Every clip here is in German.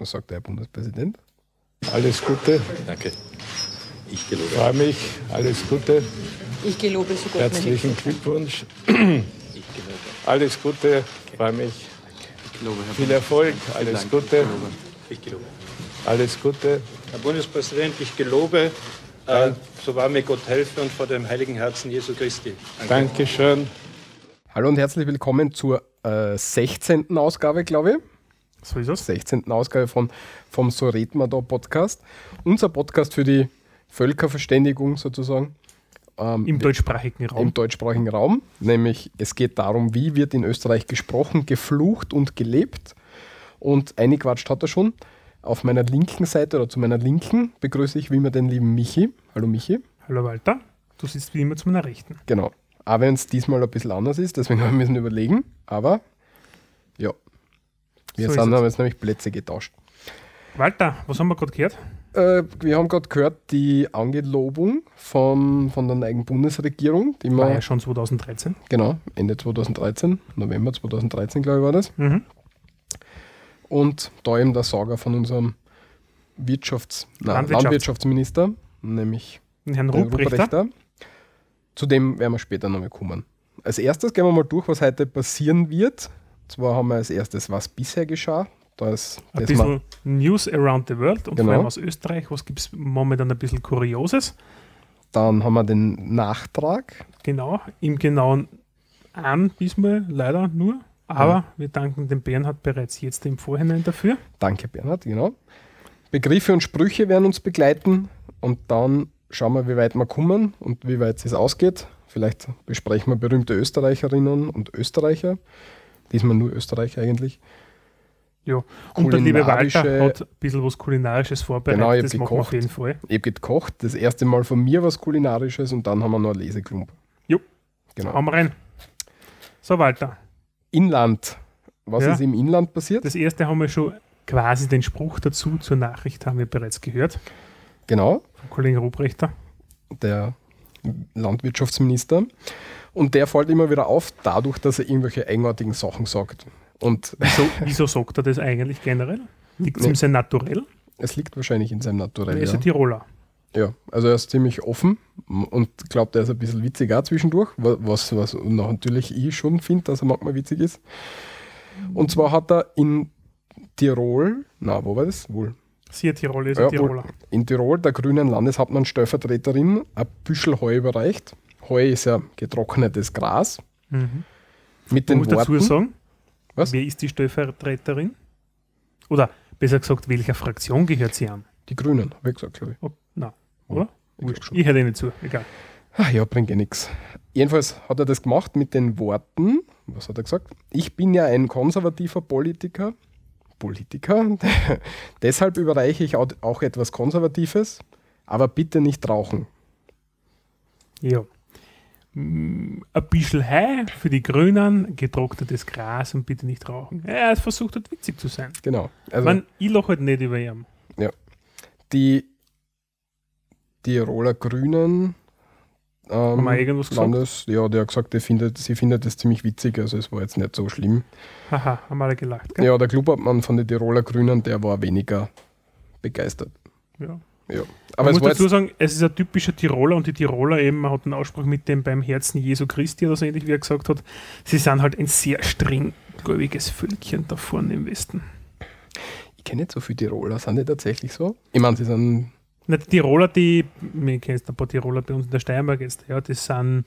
Was sagt der Herr Bundespräsident? Alles Gute. Danke. Ich gelobe. Freue mich. Alles Gute. Ich gelobe so Gott Herzlichen Glückwunsch. Ich gelobe. Alles Gute. Freue mich. Ich gelobe, Herr Viel Erfolg. Alles Dank. Gute. Ich gelobe. Alles Gute. Herr Bundespräsident, ich gelobe, äh, so wahr mir Gott helfe und vor dem heiligen Herzen Jesu Christi. Dankeschön. Hallo und herzlich willkommen zur äh, 16. Ausgabe, glaube ich. So ist es. 16. Ausgabe von, vom So red man da Podcast. Unser Podcast für die Völkerverständigung sozusagen. Ähm, Im deutschsprachigen Raum. im deutschsprachigen Raum. Nämlich es geht darum, wie wird in Österreich gesprochen, geflucht und gelebt. Und eingequatscht hat er schon. Auf meiner linken Seite oder zu meiner linken begrüße ich wie immer den lieben Michi. Hallo Michi. Hallo Walter, du sitzt wie immer zu meiner Rechten. Genau. Auch wenn es diesmal ein bisschen anders ist, deswegen haben wir müssen überlegen. Aber wir So sind, haben jetzt nämlich Plätze getauscht. Walter, was haben wir gerade gehört? Äh, wir haben gerade gehört, die Angelobung von, von der neuen Bundesregierung, die War ja schon 2013. genau, Ende 2013, November 2013, glaube ich, war das. Mhm. Und da eben der Sager von unserem Wirtschafts-, Landwirtschafts- Landwirtschaftsminister, nämlich Herrn Ruprechter. Ruprechter. Zu dem werden wir später noch mal kommen. Als erstes gehen wir mal durch, was heute passieren wird. Zwar haben wir als erstes, was bisher geschah. Da ist Ein bisschen News around the world und Genau. vor allem aus Österreich. Was gibt es momentan ein bisschen Kurioses? dann haben wir den Nachtrag. Genau, im genauen an diesmal leider nur. Aber Ja. wir danken dem Bernhard bereits jetzt im Vorhinein dafür. Danke, Bernhard, genau. Begriffe und Sprüche werden uns begleiten und dann schauen wir, wie weit wir kommen und wie weit es ausgeht. Vielleicht besprechen wir berühmte Österreicherinnen und Österreicher. Diesmal nur Österreicher eigentlich. Ja. Und der liebe Walter hat ein bisschen was Kulinarisches vorbereitet. Genau, ich das machen wir auf gekocht. jeden Fall. Ich habe gekocht, das erste Mal von mir was Kulinarisches und dann haben wir noch einen Leseklump. Jo. Genau. Hauen wir rein. So, Walter. Inland. Was Ja. ist im Inland passiert? Das erste haben wir schon quasi den Spruch dazu zur Nachricht haben wir bereits gehört. genau, Vom Kollegen Ruprechter. der Landwirtschaftsminister. Und der fällt immer wieder auf, dadurch, dass er irgendwelche eigenartigen Sachen sagt. Und Wieso, wieso sagt er das eigentlich generell? Liegt es Nee. ihm sehr naturell? es liegt wahrscheinlich in seinem Er Naturell. ist Ja. ein Tiroler. ja, also er ist ziemlich offen und glaubt, er ist ein bisschen witzig auch zwischendurch, wa- was, was natürlich ich schon finde, dass er manchmal witzig ist. Und zwar hat er in Tirol, na, wo war das? Wohl. Sie Tirol ist Ja, Tiroler. in Tirol der grünen Landeshauptmann Stellvertreterin ein Büschel Heu überreicht. Heu ist ja getrocknetes Gras. Mhm. Mit Man den muss dazu Worten, sagen, Was? wer ist die Stellvertreterin? Oder besser gesagt, welcher Fraktion gehört sie an? die Grünen, habe ich gesagt, glaube ich. Oh, na, oder? Ich. Ich höre nicht zu, egal. Ach ja, bringt eh nichts. Jedenfalls hat er das gemacht mit den Worten, was hat er gesagt? Ich bin ja ein konservativer Politiker. Politiker. Deshalb überreiche ich auch, auch etwas Konservatives, aber bitte nicht rauchen. Ja. Mm, Ein bisschen Heu für die Grünen, getrocknetes Gras und bitte nicht rauchen. Ja, er versucht halt witzig zu sein. Genau. Also Man, ich lache halt nicht über ihn. die Tiroler Grünen. Ähm, Haben wir irgendwas gesagt? Landes, ja, der hat gesagt, er findet, sie findet das ziemlich witzig, also es war jetzt nicht so schlimm. Haha, haben alle gelacht, gell? Ja, der Clubobmann von den Tiroler Grünen, der war weniger begeistert. Ja. Ja. Aber man muss dazu sagen, es ist ein typischer Tiroler und die Tiroler eben, man hat einen Ausspruch mit dem beim Herzen Jesu Christi oder so ähnlich, wie er gesagt hat, sie sind halt ein sehr streng gläubiges Völkchen da vorne im Westen. ich kenne nicht so viele Tiroler, sind die tatsächlich so? Ich meine, sie sind, Na, die Tiroler, die, wir kennen jetzt ein paar Tiroler bei uns in der Steiermark jetzt, ja, das sind,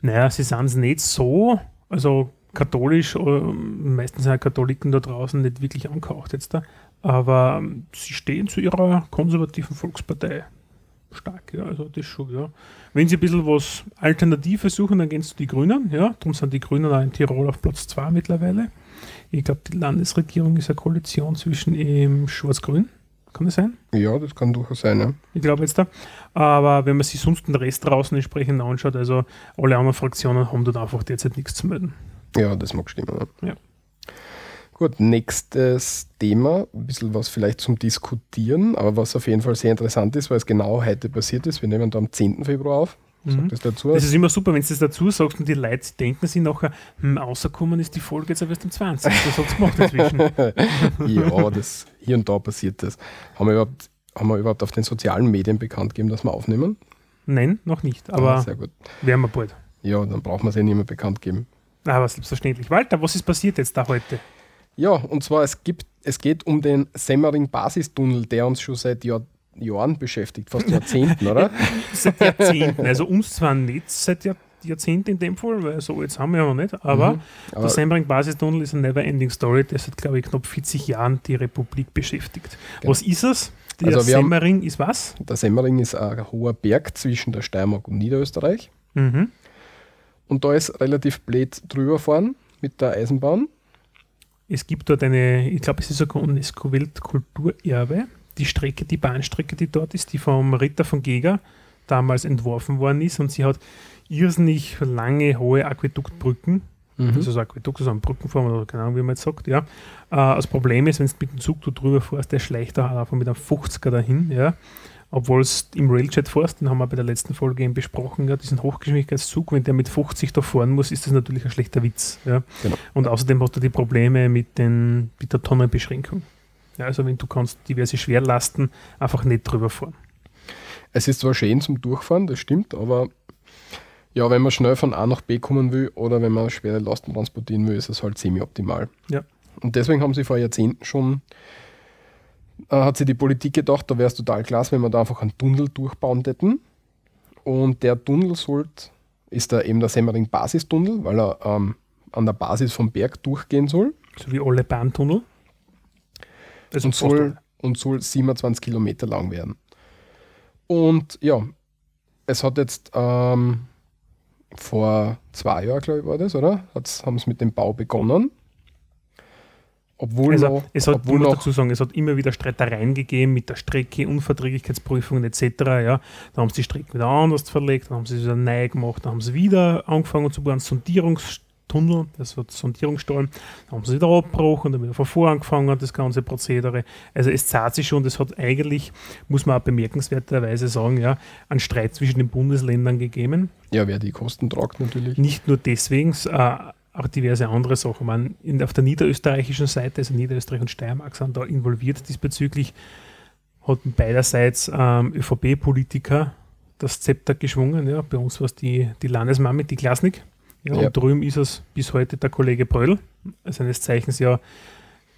naja, sie sind es nicht so, also katholisch, äh, meistens sind Katholiken da draußen nicht wirklich angehaucht jetzt da, aber ähm, sie stehen zu ihrer konservativen Volkspartei stark, ja, also das schon, ja. Wenn sie ein bisschen was Alternatives suchen, dann gehen sie zu die Grünen, ja, darum sind die Grünen auch in Tirol auf Platz 2 mittlerweile. Ich glaube, die Landesregierung ist eine Koalition zwischen ähm, Schwarz-Grün, kann das sein? ja, das kann durchaus sein, ja. Ich glaube jetzt da. Aber wenn man sich sonst den Rest draußen entsprechend anschaut, also alle anderen Fraktionen haben dort einfach derzeit nichts zu melden. Ja, das mag stimmen. Ja. Ja. Gut, nächstes Thema, ein bisschen was vielleicht zum Diskutieren, aber was auf jeden Fall sehr interessant ist, weil es genau heute passiert ist. Wir nehmen da am 10. Februar auf. Mhm. das dazu. Das ist immer super, wenn du das dazu sagst und die Leute denken sich nachher, hm, rausgekommen ist die Folge jetzt aber erst am 20. Das hat es gemacht inzwischen. ja, das, hier und da passiert das. Haben wir, überhaupt, haben wir überhaupt auf den sozialen Medien bekannt gegeben, dass wir aufnehmen? Nein, noch nicht, Ah, aber sehr gut. werden wir bald. Ja, dann brauchen wir es ja nicht mehr bekannt geben. Aber selbstverständlich. Walter, was ist passiert jetzt da heute? Ja, und zwar es, gibt, es geht um den Semmering-Basistunnel, der uns schon seit Jahr, Jahren beschäftigt, fast Jahrzehnten, oder? Seit Jahrzehnten. Also uns zwar nicht seit Jahr, Jahrzehnten in dem Fall, weil so jetzt haben wir ja noch nicht, aber Mhm. der Aber, Semmering-Basistunnel ist eine never-ending Story, der seit, glaube ich, knapp 40 Jahren die Republik beschäftigt. Was ist es? Der Also wir haben- Semmering ist was? der Semmering ist ein hoher Berg zwischen der Steiermark und Niederösterreich. Mhm. Und da ist relativ blöd drüber fahren mit der Eisenbahn. Es gibt dort eine, ich glaube, es ist sogar UNESCO-Weltkulturerbe. Die Strecke, die Bahnstrecke, die dort ist, die vom Ritter von Geger damals entworfen worden ist und sie hat irrsinnig lange, hohe Aquäduktbrücken. Mhm. Also so Aquädukt, so eine Brückenform oder keine Ahnung, wie man jetzt sagt, ja. Äh, das Problem ist, wenn du mit dem Zug du drüber fährst, der schleicht da einfach mit einem 50er dahin, ja. Obwohl es im Railjet fährst, den haben wir bei der letzten Folge eben besprochen, ja, diesen Hochgeschwindigkeitszug, wenn der mit 50 da fahren muss, ist das natürlich ein schlechter Witz, ja. Genau. Und außerdem hast du die Probleme mit, den, mit der Tonnenbeschränkung. Ja, also wenn du kannst diverse Schwerlasten einfach nicht drüber fahren. Es ist zwar schön zum Durchfahren, das stimmt, aber ja, wenn man schnell von A nach B kommen will oder wenn man schwere Lasten transportieren will, ist es halt semi-optimal. Ja. Und deswegen haben sie vor Jahrzehnten schon, äh, hat sich die Politik gedacht, da wäre es total klasse, wenn wir da einfach einen Tunnel durchbauen hätten. Und der Tunnel sollte, ist da eben der Semmering-Basistunnel, weil er ähm, an der Basis vom Berg durchgehen soll So wie alle Bahntunnel. Also und soll, und soll 27 Kilometer lang werden. Und ja, es hat jetzt ähm, vor zwei Jahren, glaube ich, war das, oder? Hat's, haben sie mit dem Bau begonnen. Obwohl Also, noch, es hat, obwohl noch dazu sagen, es hat immer wieder Streitereien gegeben mit der Strecke, Unverträglichkeitsprüfungen etc. Ja. Da haben sie die Strecke wieder anders verlegt, dann haben sie es wieder neu gemacht, dann haben sie wieder angefangen zu bauen, Sondierungstunnel, das wird Sondierungsstollen, dann haben sie wieder abgebrochen, dann wieder von vor angefangen, das ganze Prozedere. Also es zahlt sich schon, das hat eigentlich, muss man auch bemerkenswerterweise sagen, ja, einen Streit zwischen den Bundesländern gegeben. ja, wer die Kosten tragt natürlich. Nicht nur deswegen, äh, auch diverse andere Sachen. Man, in, auf der niederösterreichischen Seite, also Niederösterreich und Steiermark sind da involviert diesbezüglich, hatten beiderseits ähm, ÖVP-Politiker das Zepter geschwungen. Ja. Bei uns war es die, die Landesmami, die Klasnik. Ja, Ja. Und drüben ist es bis heute der Kollege Bröll, seines Zeichens ja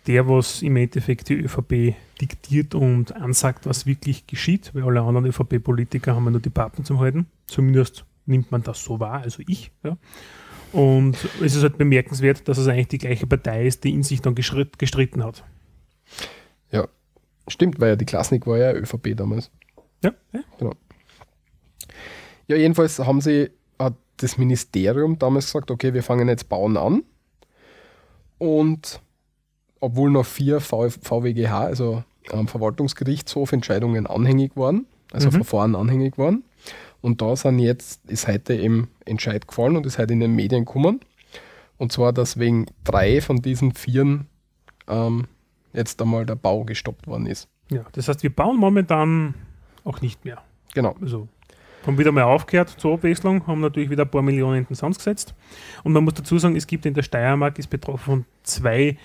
der, was im Endeffekt die ÖVP diktiert und ansagt, was wirklich geschieht, weil alle anderen ÖVP-Politiker haben ja nur die Pappen zum Halten. Zumindest nimmt man das so wahr, also ich. Ja. Und es ist halt bemerkenswert, dass es eigentlich die gleiche Partei ist, die in sich dann gestritten hat. Ja, stimmt, weil ja die Klasnik war ja ÖVP damals. Ja, ja. Ja, jedenfalls haben sie, hat das Ministerium damals gesagt, okay, wir fangen jetzt bauen an. Und obwohl noch vier VWGH, also ähm, Verwaltungsgerichtshof, Entscheidungen anhängig waren, also Mhm. Verfahren anhängig waren. Und da sind jetzt, ist heute eben Entscheid gefallen und ist heute in den Medien gekommen. Und zwar, dass wegen drei von diesen vieren ähm, jetzt einmal der Bau gestoppt worden ist. ja. Das heißt, wir bauen momentan auch nicht mehr. Genau. Also haben wieder mal aufgehört zur Abwechslung, haben natürlich wieder ein paar Millionen in den Sand gesetzt. Und man muss dazu sagen, es gibt in der Steiermark, ist betroffen von zwei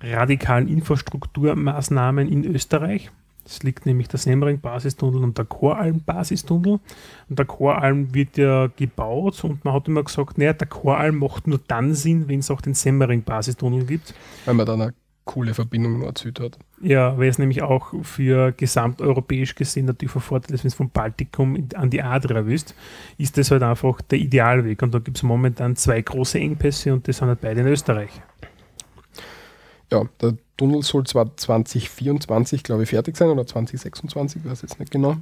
radikalen Infrastrukturmaßnahmen in Österreich. Es liegt nämlich der Semmering-Basistunnel und der Choralm-Basistunnel. Und der Choralm wird ja gebaut und man hat immer gesagt, naja, der Choralm macht nur dann Sinn, wenn es auch den Semmering-Basistunnel gibt. Weil man dann eine coole Verbindung Nord-Süd hat. Ja, weil es nämlich auch für gesamteuropäisch gesehen natürlich von Vorteil ist, wenn es vom Baltikum an die Adria willst, ist das halt einfach der Idealweg. Und da gibt es momentan zwei große Engpässe und das sind halt beide in Österreich. Ja, der Tunnel soll zwar 2024, glaube ich, fertig sein oder 2026, weiß jetzt nicht genau.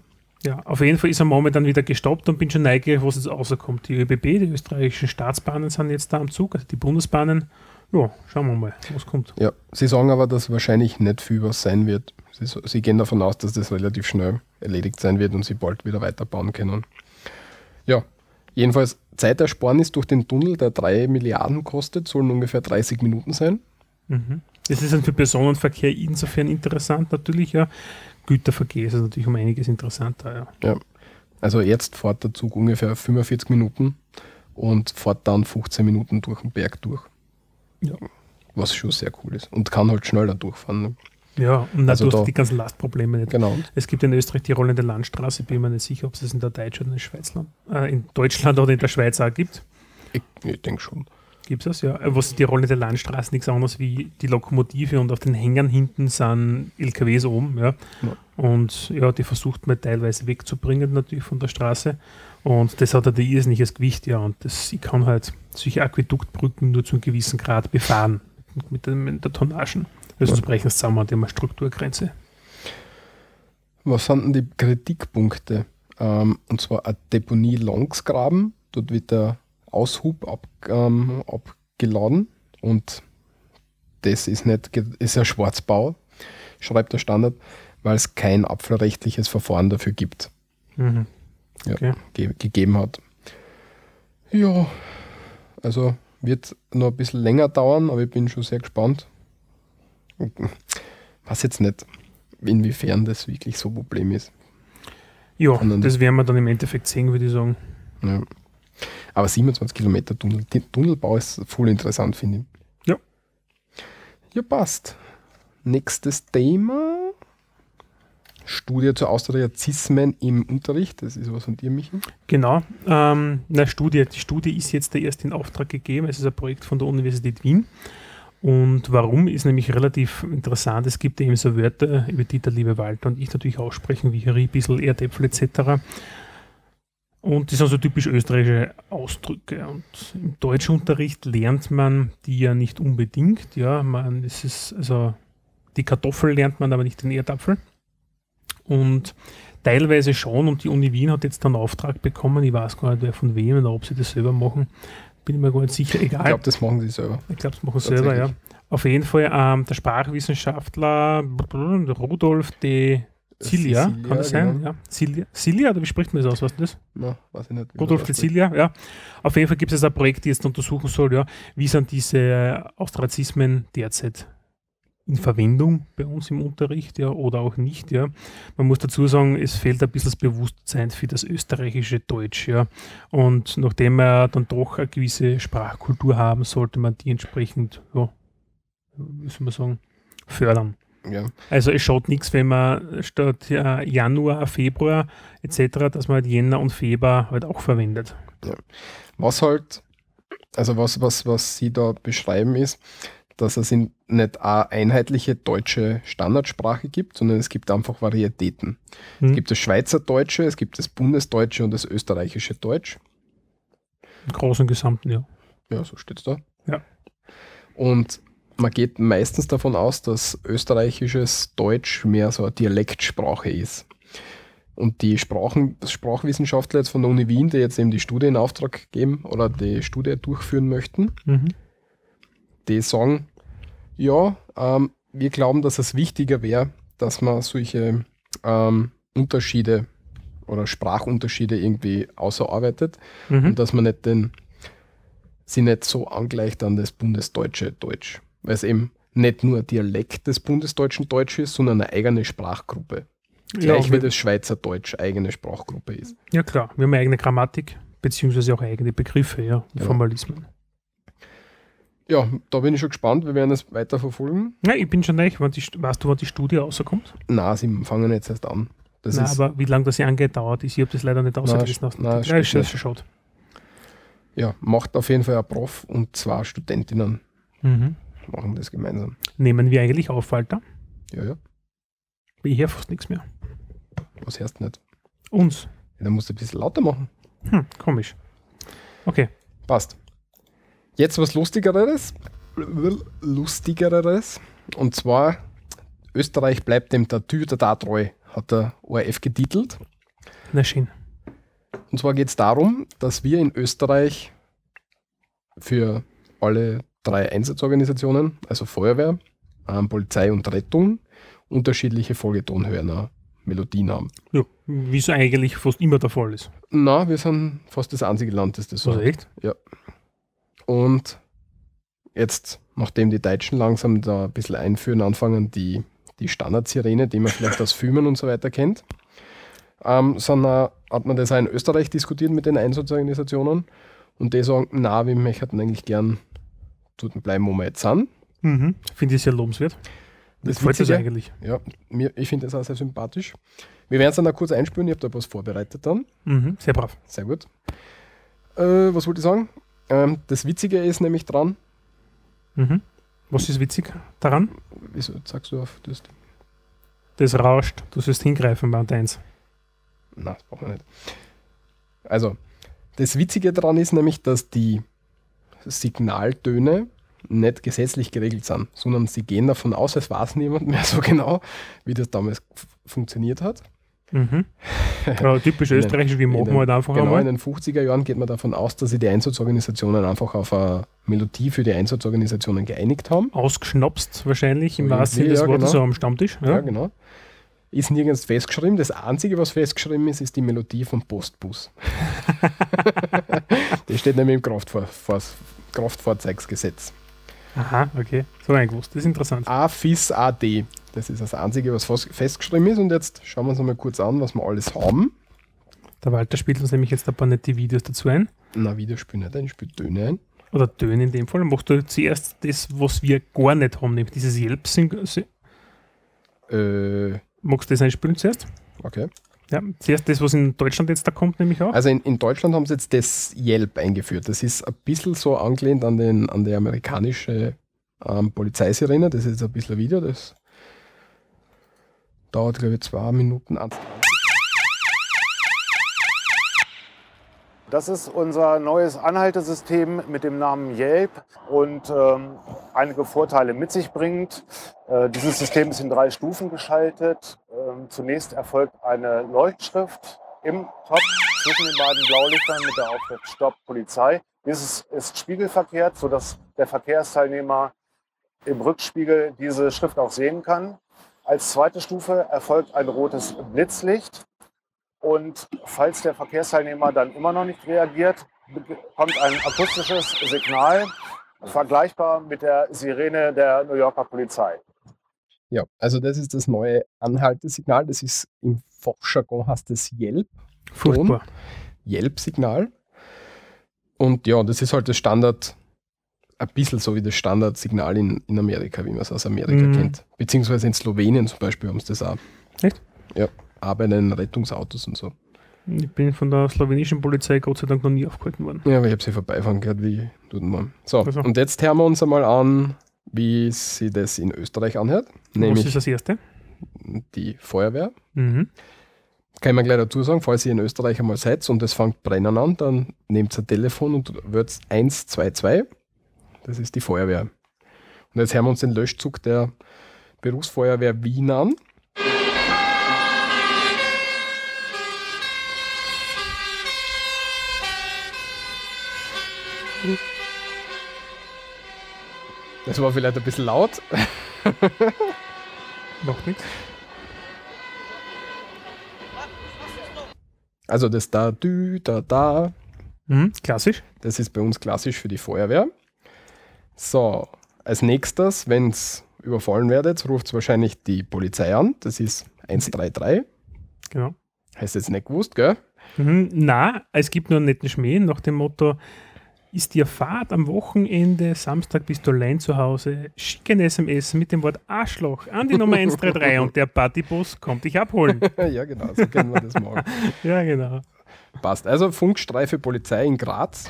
Ja, auf jeden Fall ist er momentan wieder gestoppt und bin schon neugierig, was jetzt rauskommt. Die ÖBB, die österreichischen Staatsbahnen sind jetzt da am Zug, also die Bundesbahnen. Ja, schauen wir mal, was kommt. Ja, sie sagen aber, dass wahrscheinlich nicht viel was sein wird. Sie, sie gehen davon aus, dass das relativ schnell erledigt sein wird und sie bald wieder weiterbauen können. Ja, jedenfalls Zeitersparnis durch den Tunnel, der 3 Milliarden kostet, sollen ungefähr 30 Minuten sein. Mhm. Das ist dann für Personenverkehr insofern interessant, natürlich, ja. Güterverkehr ist natürlich um einiges interessanter, ja. Also jetzt fährt der Zug ungefähr 45 Minuten und fährt dann 15 Minuten durch den Berg durch. Ja. Was schon sehr cool ist. Und kann halt schneller durchfahren. Ne? Ja, und Also da- die ganzen Lastprobleme nicht. Genau. Es gibt in Österreich die rollende Landstraße, bin mir nicht sicher, ob es das in der Deutsch oder in Schweizland, äh, in Deutschland oder in der Schweiz auch gibt. Ich, ich denke schon. Gibt es das, ja. Äh, Was die rollende Landstraße nichts anderes wie die Lokomotive und auf den Hängern hinten sind LKWs oben, ja. Ja. Und ja, die versucht man teilweise wegzubringen natürlich von der Straße. Und das hat halt ein irrsinniges Gewicht, ja. Und das, ich kann halt solche Aquäduktbrücken nur zu einem gewissen Grad befahren mit, der- mit der Tonnagen. Also Ja. brechen es zusammen, die haben eine Strukturgrenze. Was sind denn die Kritikpunkte? Ähm, und zwar eine Deponie Longsgraben. Dort wird der Aushub ab, ähm, abgeladen und das ist nicht, ist ein Schwarzbau, schreibt der Standard, weil es kein abfallrechtliches Verfahren dafür gibt, Mhm. Ja. Okay. ge gegeben hat. Ja, also wird noch ein bisschen länger dauern, aber ich bin schon sehr gespannt. Weiß jetzt nicht, inwiefern das wirklich so ein Problem ist. Ja, das werden wir dann im Endeffekt sehen, würde ich sagen. Ja. Aber 27 Kilometer Tunnel, Tunnelbau ist voll interessant, finde ich. Ja. Ja, passt. Nächstes Thema. Studie zu Austriazismen im Unterricht. Das ist was von dir, Michi. Genau. Ähm, na, Studie. Die Studie ist jetzt erst in Auftrag gegeben. Es ist ein Projekt von der Universität Wien. Und warum ist nämlich relativ interessant. Es gibt eben so Wörter, über die der liebe Walter und ich natürlich aussprechen, wie Riebissel, Erdäpfel etc. Und das sind so typisch österreichische Ausdrücke. Und im Deutschunterricht lernt man die ja nicht unbedingt. Ja, man, es ist, also die Kartoffel lernt man, aber nicht den Erdapfel. Und teilweise schon. Und die Uni Wien hat jetzt einen Auftrag bekommen. Ich weiß gar nicht, wer von wem oder ob sie das selber machen. Bin ich mir gar nicht sicher. Ich Egal. glaube, das machen sie selber. Ich glaube, das machen sie selber, ja. Auf jeden Fall ähm, der Sprachwissenschaftler Rudolf de Cilia, kann das sein? genau. Ja. Cilia, Cilia, oder wie spricht man das aus? Weißt du das? Na, weiß ich nicht. Rudolf de. Cilia, ja. Auf jeden Fall gibt es ein Projekt, das jetzt untersuchen soll, ja, wie sind diese Austrazismen derzeit in Verwendung bei uns im Unterricht, ja, oder auch nicht, ja. Man muss dazu sagen, es fehlt ein bisschen das Bewusstsein für das österreichische Deutsch, ja. Und nachdem wir dann doch eine gewisse Sprachkultur haben, sollte man die entsprechend, ja, wie soll man sagen, fördern. Ja. Also es schaut nichts, wenn man statt äh, Januar, Februar etc., dass man halt Jänner und Februar halt auch verwendet. Was halt, also was, was, was sie da beschreiben, ist, dass es in nicht eine einheitliche deutsche Standardsprache gibt, sondern es gibt einfach Varietäten. Es Hm. gibt das Schweizerdeutsche, es gibt das Bundesdeutsche und das österreichische Deutsch. Im Großen und Gesamten, ja. Ja, so steht es da. Ja. Und man geht meistens davon aus, dass österreichisches Deutsch mehr so eine Dialektsprache ist. Und die Sprachen, Sprachwissenschaftler jetzt von der Uni Wien, die jetzt eben die Studie in Auftrag geben oder die Studie durchführen möchten, Mhm. die sagen, ja, ähm, wir glauben, dass es wichtiger wäre, dass man solche ähm, Unterschiede oder Sprachunterschiede irgendwie außerarbeitet Mhm. und dass man nicht den, sie nicht so angleicht an das bundesdeutsche Deutsch, weil es eben nicht nur ein Dialekt des bundesdeutschen Deutsch ist, sondern eine eigene Sprachgruppe. Ja, Gleich wie wir, das Schweizerdeutsch eigene Sprachgruppe ist. ja, klar. Wir haben eine eigene Grammatik, beziehungsweise auch eigene Begriffe, ja, und Genau. Formalismen. Ja, da bin ich schon gespannt, wir werden es weiter verfolgen. Ja, ich bin schon St- weißt du, wann die Studie rauskommt? Na, sie fangen jetzt erst an. Das Nein, aber wie lange das hier angedauert ist, ich habe das leider nicht ausgelesen. nein, ja, ist schade. ja, macht auf jeden Fall ein Prof und zwei Studentinnen Mhm. Machen das gemeinsam. Nehmen wir eigentlich auf, Walter? Ja, ja, Ich höre fast nichts mehr. was heißt nicht? Uns. Ja, dann musst du ein bisschen lauter machen. Hm, komisch. Okay. Passt. Jetzt was Lustigeres. Lustigeres. Und zwar, Österreich bleibt dem Tattoo der da treu, hat der ORF getitelt. Na schön. Und zwar geht es darum, dass wir in Österreich für alle drei Einsatzorganisationen, also Feuerwehr, ähm, Polizei und Rettung, unterschiedliche Folgetonhörner, Melodien haben. Ja, wie es eigentlich fast immer der Fall ist. Na, wir sind fast das einzige Land, das das so Also echt? Und jetzt, nachdem die Deutschen langsam da ein bisschen einführen, anfangen, die, die Standardsirene, die man vielleicht aus Filmen und so weiter kennt, ähm, sondern hat man das auch in Österreich diskutiert mit den Einsatzorganisationen und die sagen, na, wir möchten eigentlich gern dort bleiben, wo wir jetzt sind. Mhm. Finde ich sehr lobenswert. Das Das das Witzige- eigentlich. Ja, mir, ich finde das auch sehr sympathisch. Wir werden es dann auch kurz einspüren, ich habe da was vorbereitet dann. Mhm. Sehr brav. Sehr gut. Äh, was wollte ich sagen? Ähm, das Witzige ist nämlich dran, Mhm. Was ist witzig daran? wieso sagst du auf das? Das rauscht. Du sollst hingreifen, Band 1. Nein, das brauchen wir nicht. Also, das Witzige daran ist nämlich, dass die Signaltöne nicht gesetzlich geregelt sind, sondern sie gehen davon aus, es weiß niemand mehr so genau, wie das damals funktioniert hat. Mhm. Ja, typisch In österreichisch, wie in machen wir halt einfach Genau, in einmal. den 50er Jahren geht man davon aus, dass sich die Einsatzorganisationen einfach auf eine Melodie für die Einsatzorganisationen geeinigt haben. Ausgeschnapst wahrscheinlich, im So wahrsten Sinne des ja, Wortes, genau. so am Stammtisch. Ja, Ja. genau. Ist nirgends festgeschrieben. Das Einzige, was festgeschrieben ist, ist die Melodie vom Postbus. das steht nämlich im Kraftfahr Fahr Kraftfahrzeugsgesetz. Aha, okay. So eingewusst. Das ist interessant. AFIS AD. Das ist das Einzige, was festgeschrieben ist. Und jetzt schauen wir uns mal kurz an, was wir alles haben. Der Walter spielt uns nämlich jetzt ein paar nette Videos dazu ein. Na, wieder spielen nicht ein, spielt Töne ein. Oder Töne in dem Fall. Machst du zuerst das, was wir gar nicht haben, nämlich dieses Yelp. Äh, Magst du das einspielen zuerst? okay. Ja, zuerst das, was in Deutschland jetzt da kommt, nämlich auch. Also in, in Deutschland haben sie jetzt das Yelp eingeführt. Das ist ein bisschen so angelehnt an, den, an die amerikanische ähm, Polizeisirene. Das ist jetzt ein bisschen ein Video. Das dauert, glaube ich, zwei Minuten. 1,30. Das ist unser neues Anhaltesystem mit dem Namen Yelp und ähm, einige Vorteile mit sich bringt. Äh, dieses System ist in drei Stufen geschaltet. Ähm, zunächst erfolgt eine Leuchtschrift im Top zwischen den beiden Blaulichtern mit der Aufschrift Stopp Polizei. Dieses ist spiegelverkehrt, sodass der Verkehrsteilnehmer im Rückspiegel diese Schrift auch sehen kann. Als zweite Stufe erfolgt ein rotes Blitzlicht. Und falls der Verkehrsteilnehmer dann immer noch nicht reagiert, kommt ein akustisches Signal, vergleichbar mit der Sirene der New Yorker Polizei. Ja, also das ist das neue Anhaltesignal. Das ist im Fachjargon heißt das Yelp. Furchtbar. Yelp-Signal. Und ja, das ist halt das Standard, ein bisschen so wie das Standardsignal in, in Amerika, wie man es aus Amerika Mhm. kennt. Beziehungsweise in Slowenien zum Beispiel haben sie das auch. Echt? Ja, auch bei den Rettungsautos und so. Ich bin von der slowenischen Polizei Gott sei Dank noch nie aufgehalten worden. Ja, aber ich habe sie vorbeifahren gehört, wie tut man. So, Also. und jetzt hören wir uns einmal an, wie sie das in Österreich anhört. was ist Nämlich das erste? die Feuerwehr. Mhm. Kann ich mir gleich dazu sagen, falls ihr in Österreich einmal seid und es fängt brennen an, dann nehmt ein Telefon und wird 122. Das ist die Feuerwehr. Und jetzt hören wir uns den Löschzug der Berufsfeuerwehr Wien an. Das war vielleicht ein bisschen laut. Macht nichts. Also das da, dü, da, da, Mhm. Klassisch. Das ist bei uns klassisch für die Feuerwehr. So, als nächstes, wenn es überfallen werdet, ruft es wahrscheinlich die Polizei an. Das ist 133. Genau. Heißt jetzt nicht gewusst, gell? Mhm. Na, es gibt nur einen netten Schmäh nach dem Motto: Ist dir Fahrt am Wochenende, Samstag bist du allein zu Hause, schick ein SMS mit dem Wort Arschloch an die Nummer 133 und der Partybus kommt dich abholen. ja, genau, so können wir das machen. ja, genau. Passt. Also Funkstreife Polizei in Graz.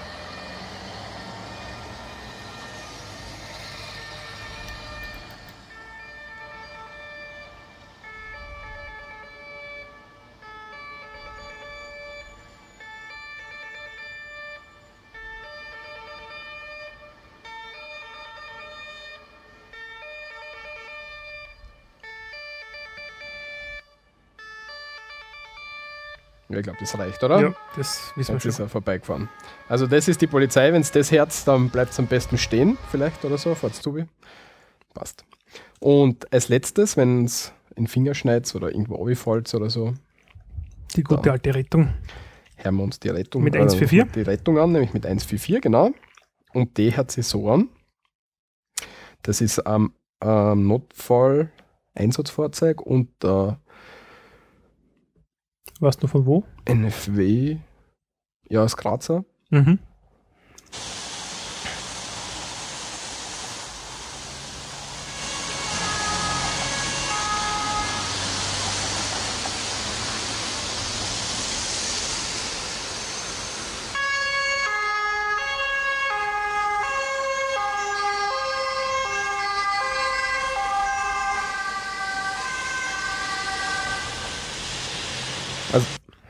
Ich glaube, das reicht, oder? Ja, das wissen wir Jetzt ist schon. er vorbeigefahren. Also das ist die Polizei. Wenn es das Herz, dann bleibt es am besten stehen, vielleicht oder so. Fahrt's zu. Passt. Und als letztes, wenn es in Finger schneit oder irgendwo runterfällt oder so, Die gute alte Rettung. hören wir uns die Rettung Mit äh, 144? Die Rettung an, nämlich mit 144, genau. Und die hat sie so an. Das ist am ähm, Notfall-Einsatzfahrzeug und äh, Weißt du von wo? NFW, ja, aus Grazer. Mhm.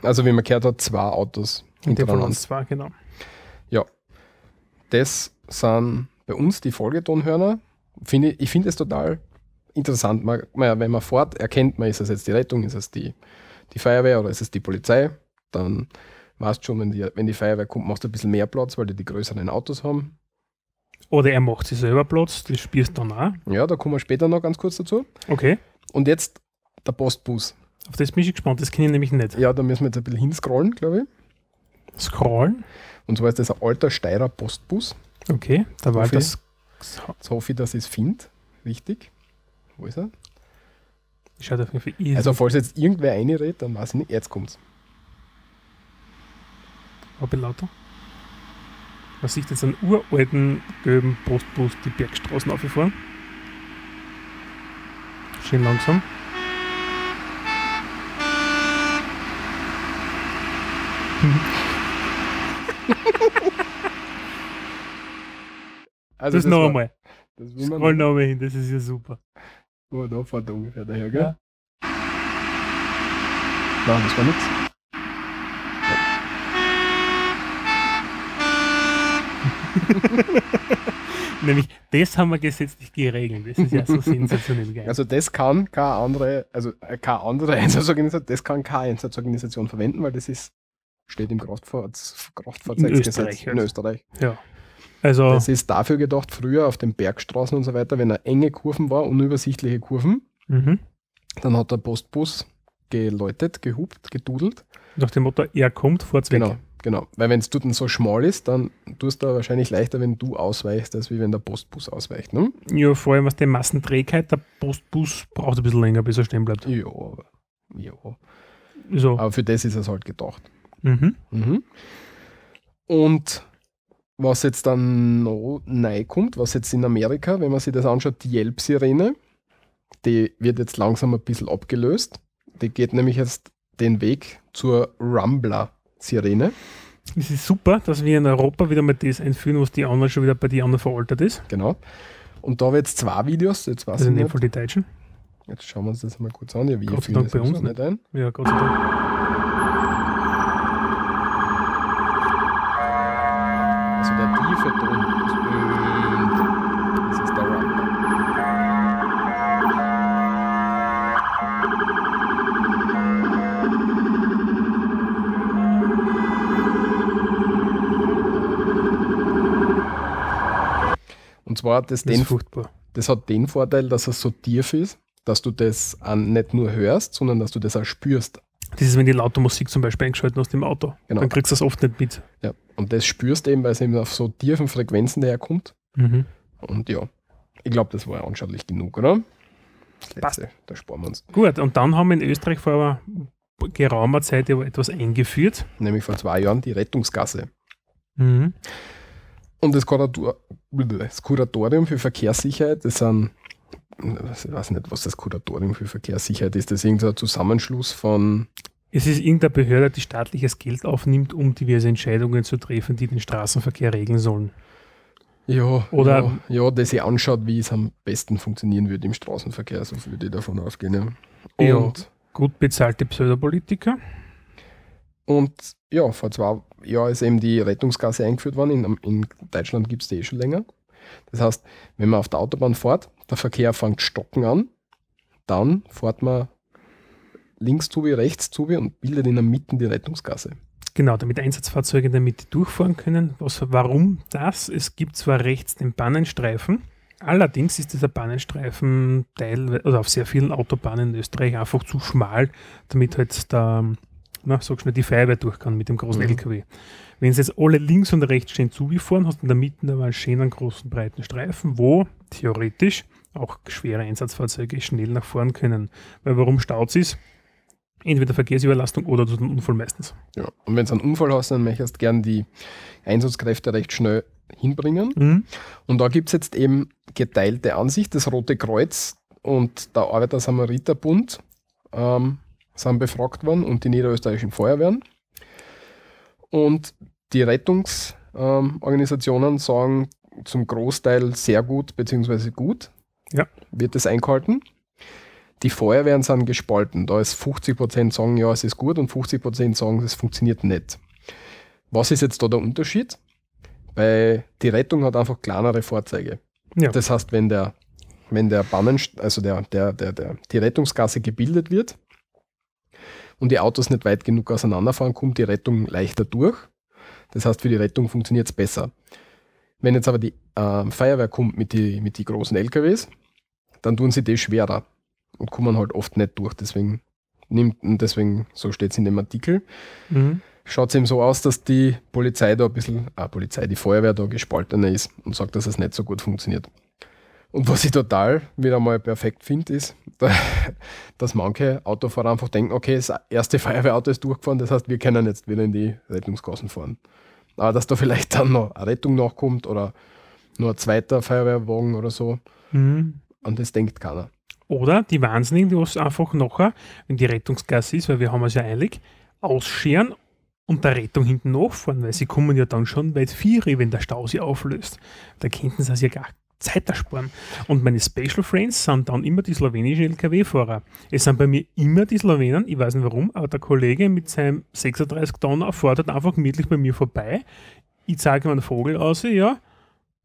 Also wie man gehört hat, zwei Autos hintereinander. uns zwar, genau. Das sind bei uns die Folgetonhörner. Finde, ich finde es total interessant. Man, wenn man fährt, erkennt man, ist es jetzt die Rettung, ist es die, die Feuerwehr oder ist es die Polizei. Dann weißt du schon, wenn die, wenn die Feuerwehr kommt, machst du ein bisschen mehr Platz, weil die die größeren Autos haben. Oder er macht sich selber Platz, das spielst du dann auch. Ja, da kommen wir später noch ganz kurz dazu. Okay. Und jetzt der Postbus. Auf das bin ich gespannt, das kenne ich nämlich nicht. Ja, da müssen wir jetzt ein bisschen hinscrollen, glaube ich. Scrollen. Und zwar ist das ein alter Steirer Postbus. Okay, da war das. Jetzt hoffe ich, dass ich es finde. Richtig. Wo ist er? Schaut auf jeden Fall easy. Also, falls jetzt irgendwer reinredet, dann weiß ich nicht. Jetzt kommt's. Aber lauter. Man sieht jetzt einen uralten gelben Postbus die Bergstraßen aufgefahren. Schön langsam. Also das, noch war- einmal. Das will Scroll noch. noch einmal hin, das ist ja super. Oh, da fährt er ungefähr daher, gell? Ja. Nein, das war nichts. Nämlich, das haben wir gesetzlich geregelt. Das ist ja so sensationell geil. Also das kann keine andere, also äh, keine andere Einsatzorganisation, das kann keine Einsatzorganisation verwenden, weil das ist, steht im Kraftfahrzeuggesetz Österreich in halt. Österreich. also, Das ist dafür gedacht, früher auf den Bergstraßen und so weiter, wenn er enge Kurven war, unübersichtliche Kurven, mhm. dann hat der Postbus geläutet, gehupt, gedudelt. nach dem Motto, er kommt, weg. Genau, genau. Weil wenn es dort so schmal ist, dann tust du wahrscheinlich leichter, wenn du ausweichst, als wie wenn der Postbus ausweicht. Ne? Ja, vor allem was die Massenträgheit, der Postbus braucht ein bisschen länger, bis er stehen bleibt. Ja, ja. So. Aber für das ist es halt gedacht. Mhm. Mhm. Und was jetzt dann noch neu kommt, was jetzt in Amerika, wenn man sich das anschaut, die Yelp-Sirene, die wird jetzt langsam ein bisschen abgelöst. Die geht nämlich jetzt den Weg zur Rumbler-Sirene. Es ist super, dass wir in Europa wieder mal das einführen, was die anderen schon wieder bei den anderen veraltet ist. Genau. Und da ich jetzt zwei Videos, jetzt weiß Also ich in dem. Fall die Deutschen. Jetzt schauen wir uns das mal kurz an. Ja, wir Gott sei Dank bei uns nicht ein. Ja, Gott sei Dank. Tiefe Ton. Das ist der Rumbler. Und zwar hat das, Das den, das hat den Vorteil, dass es so tief ist, dass du das an nicht nur hörst, sondern dass du das auch spürst. Das ist, wenn die laute Musik zum Beispiel eingeschaltet hast im Auto. Genau. Dann kriegst du das oft nicht mit. Ja. Und das spürst du eben, weil es eben auf so tiefen Frequenzen daherkommt. Mhm. Und ja, ich glaube, das war ja anschaulich genug, oder? Das Passt. letzte, da sparen wir uns. Gut, und dann haben wir in Österreich vor geraumer Zeit ja etwas eingeführt. Nämlich vor zwei Jahren die Rettungsgasse. Mhm. Und das, Kurator das Kuratorium für Verkehrssicherheit, das sind, ich weiß nicht, was das Kuratorium für Verkehrssicherheit ist, das ist irgendein Zusammenschluss von, Es ist irgendeine Behörde, die staatliches Geld aufnimmt, um diverse Entscheidungen zu treffen, die den Straßenverkehr regeln sollen. ja, Oder- ja, ja, das sich anschaut, wie es am besten funktionieren würde im Straßenverkehr, so würde ich davon ausgehen. Ja. Ja. Und, Gut bezahlte Pseudopolitiker. und ja, vor zwei Jahren ist eben die Rettungsgasse eingeführt worden. In, in Deutschland gibt es die eh schon länger. Das heißt, wenn man auf der Autobahn fährt, der Verkehr fängt stocken an, dann fährt man links zu wie rechts zu wie und bildet in der Mitte die Rettungsgasse. Genau, damit Einsatzfahrzeuge in der Mitte durchfahren können. Was, warum das? Es gibt zwar rechts den Bannenstreifen, allerdings ist dieser Bannenstreifen teil, oder auf sehr vielen Autobahnen in Österreich einfach zu schmal, damit halt da, na, sag schnell, die Feuerwehr durch kann mit dem großen Mhm. LKW. Wenn sie jetzt alle links und rechts stehen zugefahren, hast du in der Mitte aber einen schönen großen breiten Streifen, wo theoretisch auch schwere Einsatzfahrzeuge schnell nach vorn können. Weil warum staut es? Entweder Verkehrsüberlastung oder durch einen Unfall meistens. Ja. Und wenn du einen Unfall hast, dann möchtest du gern die Einsatzkräfte recht schnell hinbringen. Mhm. Und da gibt es jetzt eben geteilte Ansicht. Das Rote Kreuz und der Arbeiter-Samariter-Bund ähm, sind befragt worden und die niederösterreichischen Feuerwehren. Und die Rettungsorganisationen sagen zum Großteil sehr gut bzw. gut. Ja. Wird das eingehalten. Die Feuerwehren sind gespalten. Da ist 50% sagen, ja, es ist gut und 50% sagen, es funktioniert nicht. Was ist jetzt da der Unterschied? Weil die Rettung hat einfach kleinere Fahrzeuge. Ja. Das heißt, wenn der, wenn der Bannen, also der, der, der, der, die Rettungsgasse gebildet wird und die Autos nicht weit genug auseinanderfahren, kommt die Rettung leichter durch. Das heißt, für die Rettung funktioniert es besser. Wenn jetzt aber die ähm, Feuerwehr kommt mit die, mit die großen LKWs, dann tun sie das schwerer und kommen halt oft nicht durch. Deswegen nimmt, und deswegen, so steht es in dem Artikel, Mhm. schaut es eben so aus, dass die Polizei da ein bisschen, ah, Polizei, die Feuerwehr da gespaltener ist und sagt, dass es nicht so gut funktioniert. Und was ich total wieder mal perfekt finde, ist, da- dass manche Autofahrer einfach denken, okay, das erste Feuerwehrauto ist durchgefahren, das heißt, wir können jetzt wieder in die Rettungsgassen fahren. Aber dass da vielleicht dann noch eine Rettung nachkommt oder nur ein zweiter Feuerwehrwagen oder so, Mhm. an das denkt keiner. Oder die Wahnsinnigen, die was einfach nachher, wenn die Rettungsgasse ist, weil wir haben es ja eilig, ausscheren und der Rettung hinten nachfahren, weil sie kommen ja dann schon weit vier, wenn der Stau sie auflöst. Da könnten sie es ja gar Zeit ersparen. Und meine Special Friends sind dann immer die slowenischen LKW-Fahrer. Es sind bei mir immer die Slowenen, ich weiß nicht warum, aber der Kollege mit seinem 36 Tonner fährt halt einfach gemütlich bei mir vorbei. Ich zeige ihm einen Vogel aus, ja,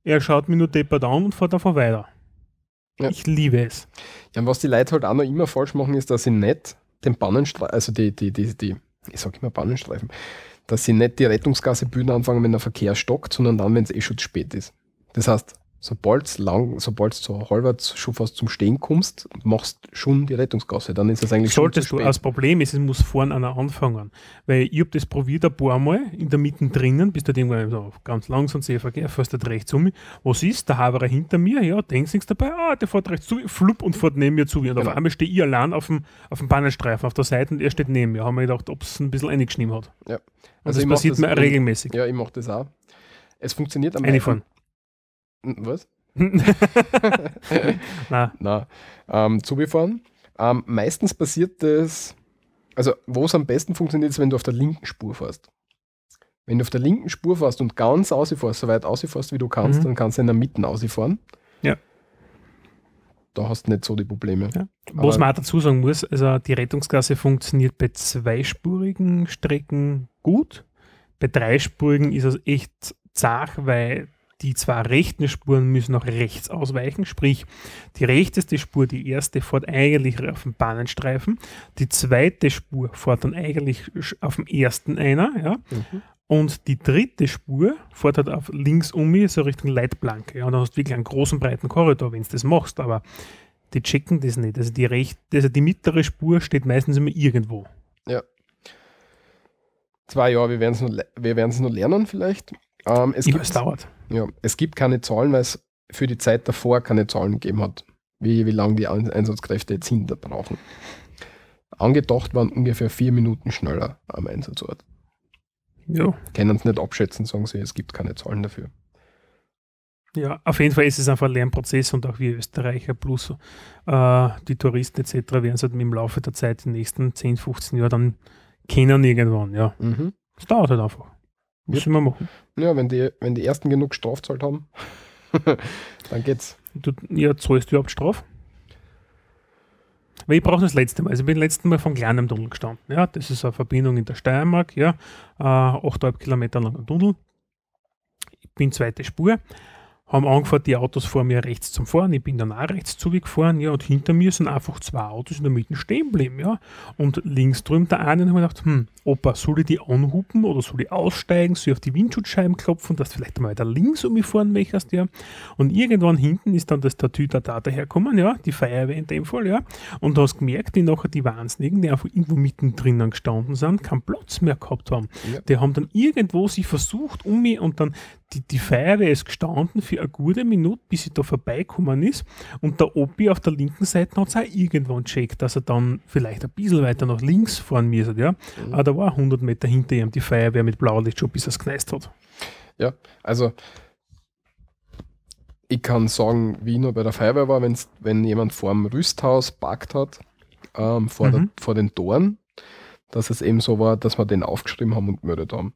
er schaut mir nur deppert an und fährt einfach weiter. Ja. Ich liebe es. Ja, und was die Leute halt auch noch immer falsch machen, ist, dass sie nicht den Bannenstreifen, also die, die, die, die, ich sag immer Bannenstreifen, dass sie nicht die Rettungsgasse bühnen anfangen, wenn der Verkehr stockt, sondern dann, wenn es eh schon zu spät ist. Das heißt, sobald lang, sobald so halbwegs schon fast zum Stehen kommst, machst schon die Rettungsgasse, dann ist es eigentlich Solltest schon du. zu Das. Problem ist, es muss vorne einer anfangen. Weil ich habe das probiert ein paar Mal in der Mitte drinnen, bis du irgendwann so ganz langsam Seeverkehr, fährst du rechts um mich. Was ist? Der Haberer hinter mir, ja, denkst nichts dabei, ah, der fährt rechts zu, mir, flupp und fährt neben mir zu. Und auf Genau. einmal stehe ich allein auf dem, auf dem Bahnenstreifen auf der Seite und er steht neben mir. Haben wir gedacht, ob es ein bisschen eingeschnitten hat. Ja. Und Also das ich mach passiert das- mir regelmäßig. Ja, ich mache das auch. Es funktioniert am Reinfahren. Hm, Was? Nein. Na, ähm, zugefahren. Ähm, meistens passiert das, also wo es am besten funktioniert, ist, wenn du auf der linken Spur fährst. Wenn du auf der linken Spur fährst und ganz ausfährst, so weit ausfährst, wie du kannst, Mhm. dann kannst du in der Mitte ausfahren. Ja. Da hast du nicht so die Probleme. Ja. Was man auch dazu sagen muss, also die Rettungsgasse funktioniert bei zweispurigen Strecken gut. Bei dreispurigen ist es echt zart, weil die zwei rechten Spuren müssen nach rechts ausweichen. Sprich, die rechteste Spur, die erste, fährt eigentlich auf dem Bahnenstreifen. Die zweite Spur fährt dann eigentlich auf dem ersten einer. Ja? Mhm. Und die dritte Spur fährt halt auf links um mich, so Richtung Leitplanke. Ja, und dann hast du wirklich einen großen, breiten Korridor, wenn du das machst. Aber die checken das nicht. Also die, recht, also die mittlere Spur steht meistens immer irgendwo. Zwei Jahre, wir werden es noch, wir noch lernen vielleicht. Ähm, es, Ja, es dauert. Ja, es gibt keine Zahlen, weil es für die Zeit davor keine Zahlen gegeben hat, wie, wie lange die Ein- Einsatzkräfte jetzt hinter brauchen. Angedacht waren ungefähr vier Minuten schneller am Einsatzort. Ja. Können es nicht abschätzen, sagen sie, es gibt keine Zahlen dafür. ja, auf jeden Fall ist es einfach ein Lernprozess und auch wir Österreicher plus äh, die Touristen etc. werden es halt im Laufe der Zeit, die nächsten 10, 15 Jahre dann kennen irgendwann. Ja, Mhm. es dauert halt einfach. Ja. Müssen wir machen. Ja, wenn die, wenn die ersten genug Strafzahlt haben, dann geht's. Du, ja, zahlst du überhaupt Straf? Weil ich brauche das letzte Mal. Also ich bin letzten Mal vom kleinen Tunnel gestanden. Ja, das ist eine Verbindung in der Steiermark, ja. Äh, 8,5 Kilometer langer Tunnel. Ich bin zweite Spur. Haben angefangen, die Autos vor mir rechts zum Fahren. Ich bin dann auch rechts zugefahren, ja, und hinter mir sind einfach zwei Autos in der Mitte stehen geblieben, ja. Und links drüben der eine und habe mir gedacht, hm, Opa, soll ich die anhupen oder soll ich aussteigen, soll ich auf die Windschutzscheiben klopfen, dass du vielleicht mal weiter links um mich fahren möchtest, ja. Und irgendwann hinten ist dann das Tatüter da daherkommen, ja, die Feuerwehr in dem Fall, ja. Und du hast gemerkt, wie nachher die Wahnsinnigen, die einfach irgendwo mittendrin gestanden sind, keinen Platz mehr gehabt haben. Ja. Die haben dann irgendwo sich versucht um mich und dann die, die Feuerwehr ist gestanden für wirklich eine gute Minute, bis sie da vorbeikommen ist. Und der Opi auf der linken Seite hat es auch irgendwann checkt, dass er dann vielleicht ein bisschen weiter nach links fahren müsste. Ja? Mhm. Aber da war 100 Meter hinter ihm die Feuerwehr mit Blaulicht schon, bis er es gekneist hat. Ja, also ich kann sagen, wie ich noch bei der Feuerwehr war, wenn's, wenn jemand vor dem Rüsthaus parkt hat, ähm, vor, der, Mhm. vor den Toren, dass es eben so war, dass wir den aufgeschrieben haben und gemeldet haben.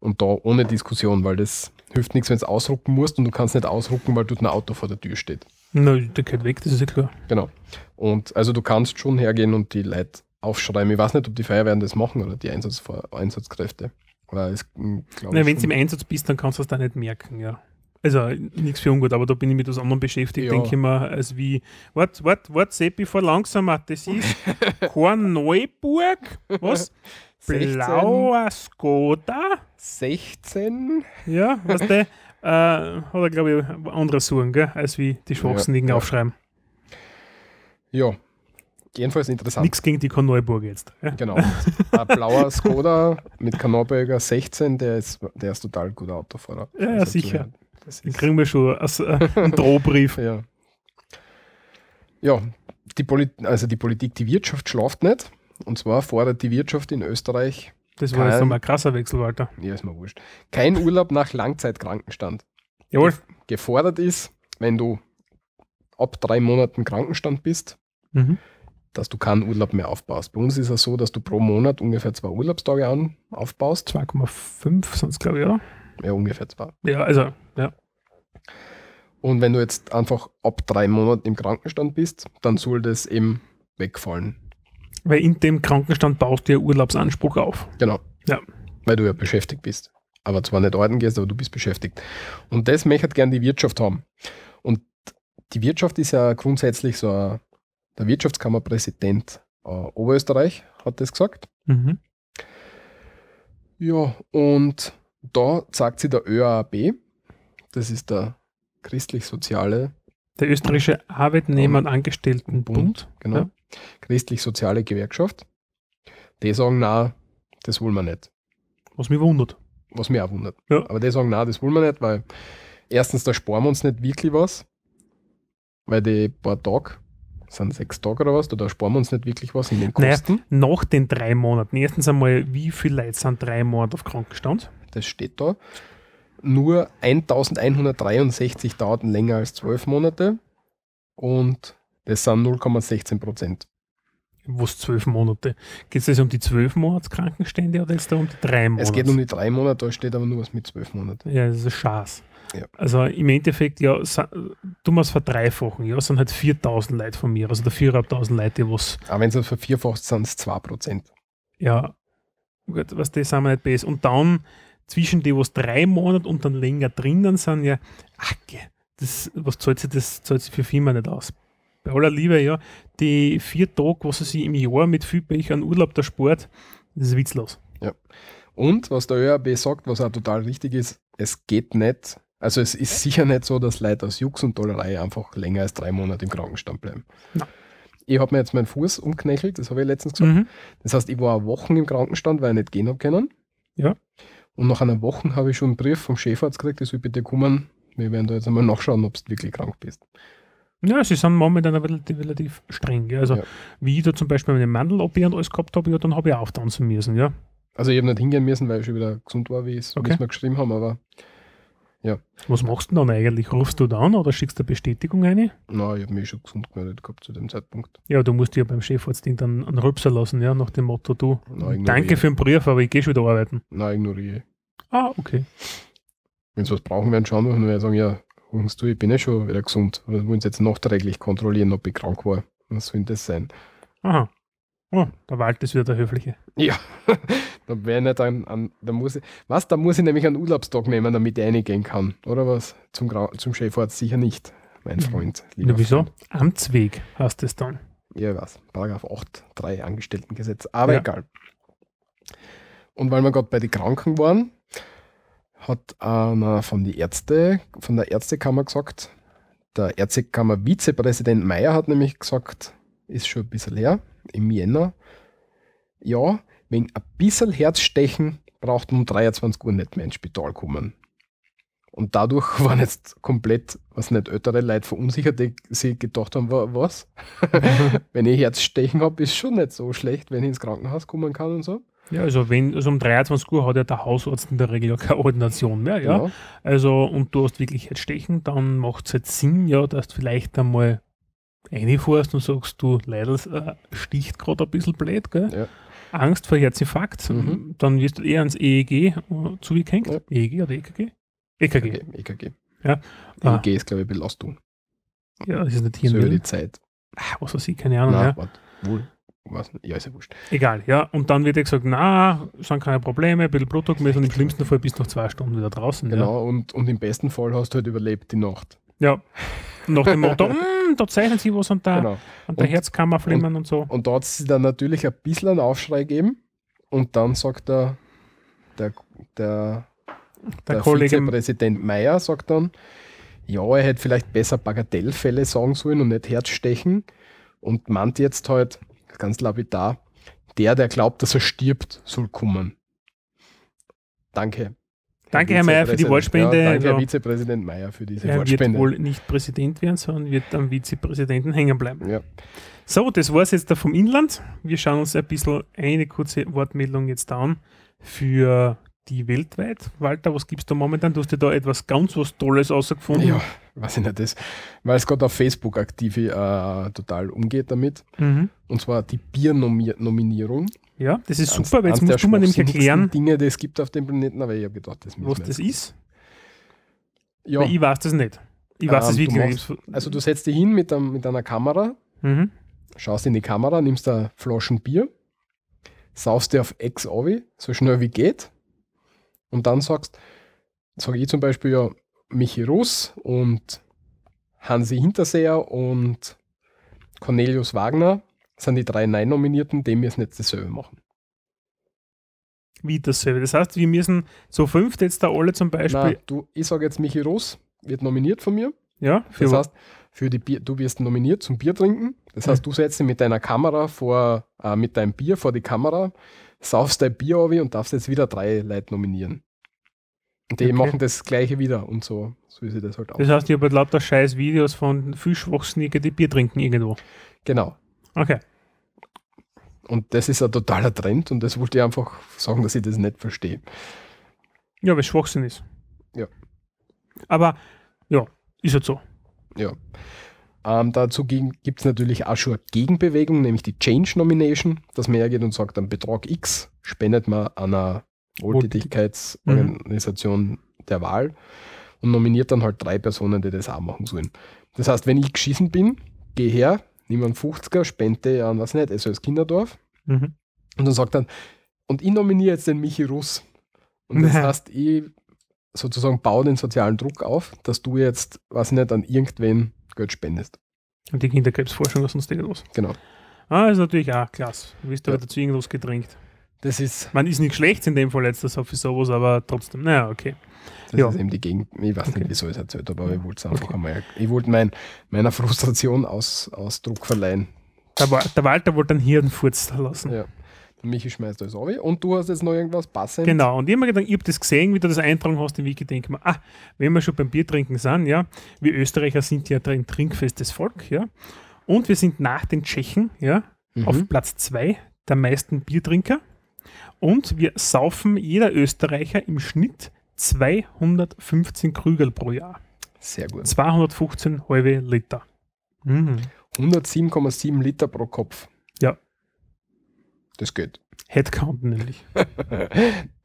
Und da ohne Diskussion, weil das hilft nichts, wenn du ausrucken musst und du kannst nicht ausrucken, weil dort ein Auto vor der Tür steht. Na, der geht weg, das ist ja klar. Genau. Und also du kannst schon hergehen und die Leute aufschreiben. Ich weiß nicht, ob die Feuerwehren das machen oder die Einsatz Einsatzkräfte. Oder es, hm, Na, wenn du im Einsatz bist, dann kannst du es da nicht merken, ja. Also nichts für ungut, aber da bin ich mit was anderem beschäftigt, Ja. denke ich mir, als wie, wart, wart, wart, Seppi, fahr langsamer, das ist Korneuburg, was? 16. Blauer Skoda, 16? ja, was der, äh, hat er, glaube ich, andere Suchen, gell, als wie die Schwachsinnigen Ja, ja. aufschreiben. Ja, jedenfalls interessant. Nichts gegen die Korneuburg jetzt. Ja. Genau. Ein blauer Skoda mit Kanalböger 16, der ist, der ist total guter Autofahrer. Ja, ja, Also sicher. ist, kriegen wir schon als, äh, einen Drohbrief. ja. ja, die, Polit also die Politik, die Wirtschaft schlaft nicht. Und zwar fordert die Wirtschaft in Österreich, Das war jetzt Kein- nochmal ein krasser Wechsel, Walter. ja, ist mir wurscht, kein Urlaub nach Langzeitkrankenstand. Jawohl. Gefordert ist, wenn du ab drei Monaten Krankenstand bist, Mhm. dass du keinen Urlaub mehr aufbaust. Bei uns ist es so, dass du pro Monat ungefähr zwei Urlaubstage an, aufbaust. 2,5 sind es, glaube ich, oder? Ja, ungefähr zwei. Ja, also, ja. Und wenn du jetzt einfach ab drei Monaten im Krankenstand bist, dann soll das eben wegfallen. Weil in dem Krankenstand baust du ja Urlaubsanspruch auf. Genau. Ja. Weil du ja beschäftigt bist. Aber zwar nicht arbeiten gehst, aber du bist beschäftigt. Und das möchte gern die Wirtschaft haben. Und die Wirtschaft ist ja grundsätzlich so ein, der Wirtschaftskammerpräsident äh, Oberösterreich hat das gesagt. Mhm. Ja, und da sagt sie der ÖAB, das ist der christlich-soziale Der österreichische Arbeitnehmer- und Angestelltenbund. genau, Ja. Christlich-soziale Gewerkschaft. Die sagen, na, das wollen wir nicht. Was mich wundert. Was mich auch wundert. Ja. Aber die sagen, na, das wollen wir nicht, weil erstens, da sparen wir uns nicht wirklich was, weil die paar Tage, sind sechs Tage oder was, da, sparen wir uns nicht wirklich was in den Naja. Kosten. Nach den drei Monaten. Erstens einmal, wie viele Leute sind drei Monate auf Krankenstand? Das steht da. Nur 1163 dauerten länger als zwölf Monate und das sind 0,16 Prozent. Was zwölf Monate? Geht es jetzt um die zwölf Monats Krankenstände oder jetzt da um die drei Monate? Es geht um die drei Monate, da steht aber nur was mit zwölf Monaten. Ja, das ist ein Schatz. Ja. Also im Endeffekt, ja, du musst verdreifachen, ja, es sind halt 4000 Leute von mir, also der 4500 Leute, die was, Aber wenn es vervierfacht, sind es 2 Prozent. ja, gut, was das sind wir nicht besser. Und dann zwischen die, was drei Monate und dann länger drinnen sind, ja, ach, das, was zahlt sich das, zahlt sich für Firma nicht aus. Bei aller Liebe, ja, die vier Tage, was sie im Jahr mit viel Pech an Urlaub der Sport, das ist witzlos. Und was der ÖAB sagt, was auch total richtig ist, es geht nicht, also es ist sicher nicht so, dass Leute aus Jux und Dollerei einfach länger als drei Monate im Krankenstand bleiben. Na. Ich habe mir jetzt meinen Fuß umknechelt, das habe ich letztens gesagt. Mhm. Das heißt, ich war eine Woche im Krankenstand, weil ich nicht gehen habe können. Ja. Und nach einer Woche habe ich schon einen Brief vom Chefarzt gekriegt, ich soll bitte kommen. Wir werden da jetzt einmal nachschauen, ob du wirklich krank bist. Ja, sie sind momentan relativ, relativ streng. Ja. Also, Ja. wie ich da zum Beispiel meine Mandel-OP und alles gehabt habe, ja, dann habe ich auch tanzen müssen. Ja. Also ich habe nicht hingehen müssen, weil ich schon wieder gesund war, wie es Okay. mir geschrieben haben, aber Was machst du dann eigentlich? Rufst du da an oder schickst du eine Bestätigung ein? na, ich habe mich schon gesund gemeldet gehabt zu dem Zeitpunkt. Ja, du musst ja beim Chefarztding dann einen Rübser lassen, ja, nach dem Motto, du, ignoriere. danke für den Brief, aber ich gehe schon wieder arbeiten. Na, ignoriere. Ah, okay. Wenn sie was brauchen, werden schauen und werden sagen, ja, hörst du, ich bin ja schon wieder gesund. Oder wollen jetzt nachträglich kontrollieren, ob ich krank war? Was soll das sein? Aha. Oh, der Wald ist wieder der Höfliche. Ja, da wäre nicht ein, ein, da muss ich, was, da muss ich nämlich einen Urlaubstag nehmen, damit ich reingehen kann, oder was? Zum, Grau- zum Chefarzt sicher nicht, mein Freund. lieber Ja, wieso? Freund. Amtsweg heißt es dann. Ja, weiß. Paragraph 8, 3 Angestelltengesetz. Aber Ja. egal. Und weil wir gerade bei den Kranken waren, hat einer von die Ärzte, von der Ärztekammer gesagt, der Ärztekammer-Vizepräsident Meyer hat nämlich gesagt, ist schon ein bisschen her, im Jänner, ja, wegen ein bisschen Herzstechen braucht man um 23 Uhr nicht mehr ins Spital kommen. Und dadurch waren jetzt komplett, was nicht, ältere Leute verunsichert, die sich gedacht haben, wa- was? wenn ich Herzstechen habe, ist schon nicht so schlecht, wenn ich ins Krankenhaus kommen kann und so. Ja, also wenn, also um 23 Uhr hat ja der Hausarzt in der Regel ja keine Ordination mehr, ja. Genau. Also, und du hast wirklich Herzstechen, dann macht es halt Sinn, ja, dass du vielleicht einmal reinfährst und sagst, du leider äh, sticht gerade ein bisschen blöd, gell? Ja. Angst vor Herzinfarkt, Mhm. dann wirst du eher ans EEG äh, zugehängt. Ja. EEG oder EKG? EKG. EKG. EKG. Ja. Ah. EKG ist, glaube ich, Belastung. Ja, das ist nicht So hier. über So die Zeit. was weiß ich, keine Ahnung. Nein, ja. warte, wohl. Was? Ja, ist ja wurscht. Egal, ja. Und dann wird ja gesagt, na, sind keine Probleme, ein bisschen Blutdruck messen und im schlimmsten Fall bist du nach zwei Stunden wieder draußen. Genau, und, und im besten Fall hast du halt überlebt die Nacht. Ja. ja. Und nach dem Motto, "Mm, da zeichnen sie was an der, Genau. an der Und- Herzkammer flimmern und, so. Und da hat es dann natürlich ein bisschen einen Aufschrei gegeben. Und dann sagt der, der, der, Der, der Kollege, Vizepräsident Meyer sagt dann, ja, er hätte vielleicht besser Bagatellfälle sagen sollen und nicht Herzstechen. Und meint jetzt halt, ganz lapidar, der, der glaubt, dass er stirbt, soll kommen. Danke. Danke, Herr Meyer, für die. Wortspende. Ja, danke, Herr Also- Vizepräsident Meyer, für diese er wird Wortspende. wohl nicht Präsident werden, sondern wird am Vizepräsidenten hängen bleiben. Ja. So, das war es jetzt da vom Inland. Wir schauen uns ein bisschen eine kurze Wortmeldung jetzt an für die weltweit. Walter, was gibst du momentan? Du hast dir da etwas ganz was Tolles rausgefunden. ja, weiß ich nicht, das, weil es gerade auf Facebook aktiv äh, total umgeht damit. Mhm. Und zwar die Biernominierung. ja das ist super, weil jetzt musst du mir nämlich erklären, Dinge, die es gibt auf dem Planeten, aber ich habe gedacht, das müssen was das ist. Ja, Weil ich weiß das nicht. Ich weiß Ähm, das wirklich machst- nicht. also du setzt dich hin mit, einem, mit einer Kamera, Mhm. schaust in die Kamera, nimmst da Flaschen Bier, saufst dir auf Ex Ovi, so schnell wie geht, und dann sagst, sage ich zum Beispiel ja Michi Russ und Hansi Hinterseher und Cornelius Wagner sind die drei Nein-Nominierten, die müssen jetzt dasselbe machen. Wie dasselbe. Das heißt, wir müssen so fünf jetzt da alle zum Beispiel. Nein, du, ich sage jetzt Michi Russ, wird nominiert von mir. ja, für Das heißt, für die Bier, du wirst nominiert zum Bier trinken. Das heißt, du setzt dich mit deiner Kamera vor, äh, mit deinem Bier vor die Kamera, saufst dein Bier auf und darfst jetzt wieder drei Leute nominieren. Die Okay. machen das gleiche wieder und so, so ist das halt auch. Das heißt, ich habe halt lauter scheiß Videos von Fischwachsnigen, die Bier trinken irgendwo. genau. Okay. Und das ist ein totaler Trend und das wollte ich einfach sagen, dass ich das nicht verstehe. Ja, weil es Schwachsinn ist. Ja. Aber ja, ist halt so. Ja. Ähm, dazu gibt es natürlich auch schon eine Gegenbewegung, nämlich die Change Nomination, dass man hergeht und sagt, am Betrag X spendet man einer Wohltätigkeitsorganisation der Wahl und nominiert dann halt drei Personen, die das auch machen sollen. Das heißt, wenn ich geschissen bin, gehe her, nehme einen 50er, spende an, was nicht, SOS Kinderdorf Mhm. und dann sagt dann, und ich nominiere jetzt den Michi Russ. Und das heißt, ich sozusagen baue den sozialen Druck auf, dass du jetzt, was nicht, an irgendwen Geld spendest. Und die Kinderkrebsforschung oder sonst irgendwas. Genau. Ah, ist natürlich auch klasse. Du wirst Ja. aber dazu irgendwas gedrängt. Das ist, Man ist nicht schlecht in dem Fall jetzt, das für sowas, aber trotzdem, naja, okay. das Ja. ist eben die Gegend. Ich weiß Okay. nicht, wieso ich es erzählt habe, aber ich wollte es einfach Okay. einmal, ich wollte mein, meiner Frustration aus, Ausdruck verleihen. Der, der Walter wollte einen Hirnfurz lassen. Ja. Der Michi schmeißt alles auf und du hast jetzt noch irgendwas passend. Genau, und ich habe mir gedacht, ich habe das gesehen, wie du das eintragen hast im Wiki, denke ich mir, ah, wenn wir schon beim Biertrinken sind, ja, wir Österreicher sind ja ein trinkfestes Volk, ja, und wir sind nach den Tschechen, ja, Mhm. auf Platz zwei der meisten Biertrinker und wir saufen jeder Österreicher im Schnitt 215 Krügel pro Jahr. Sehr gut. 215 halbe Liter. Mhm. 107,7 Liter pro Kopf. Ja. Das geht. Headcount nämlich.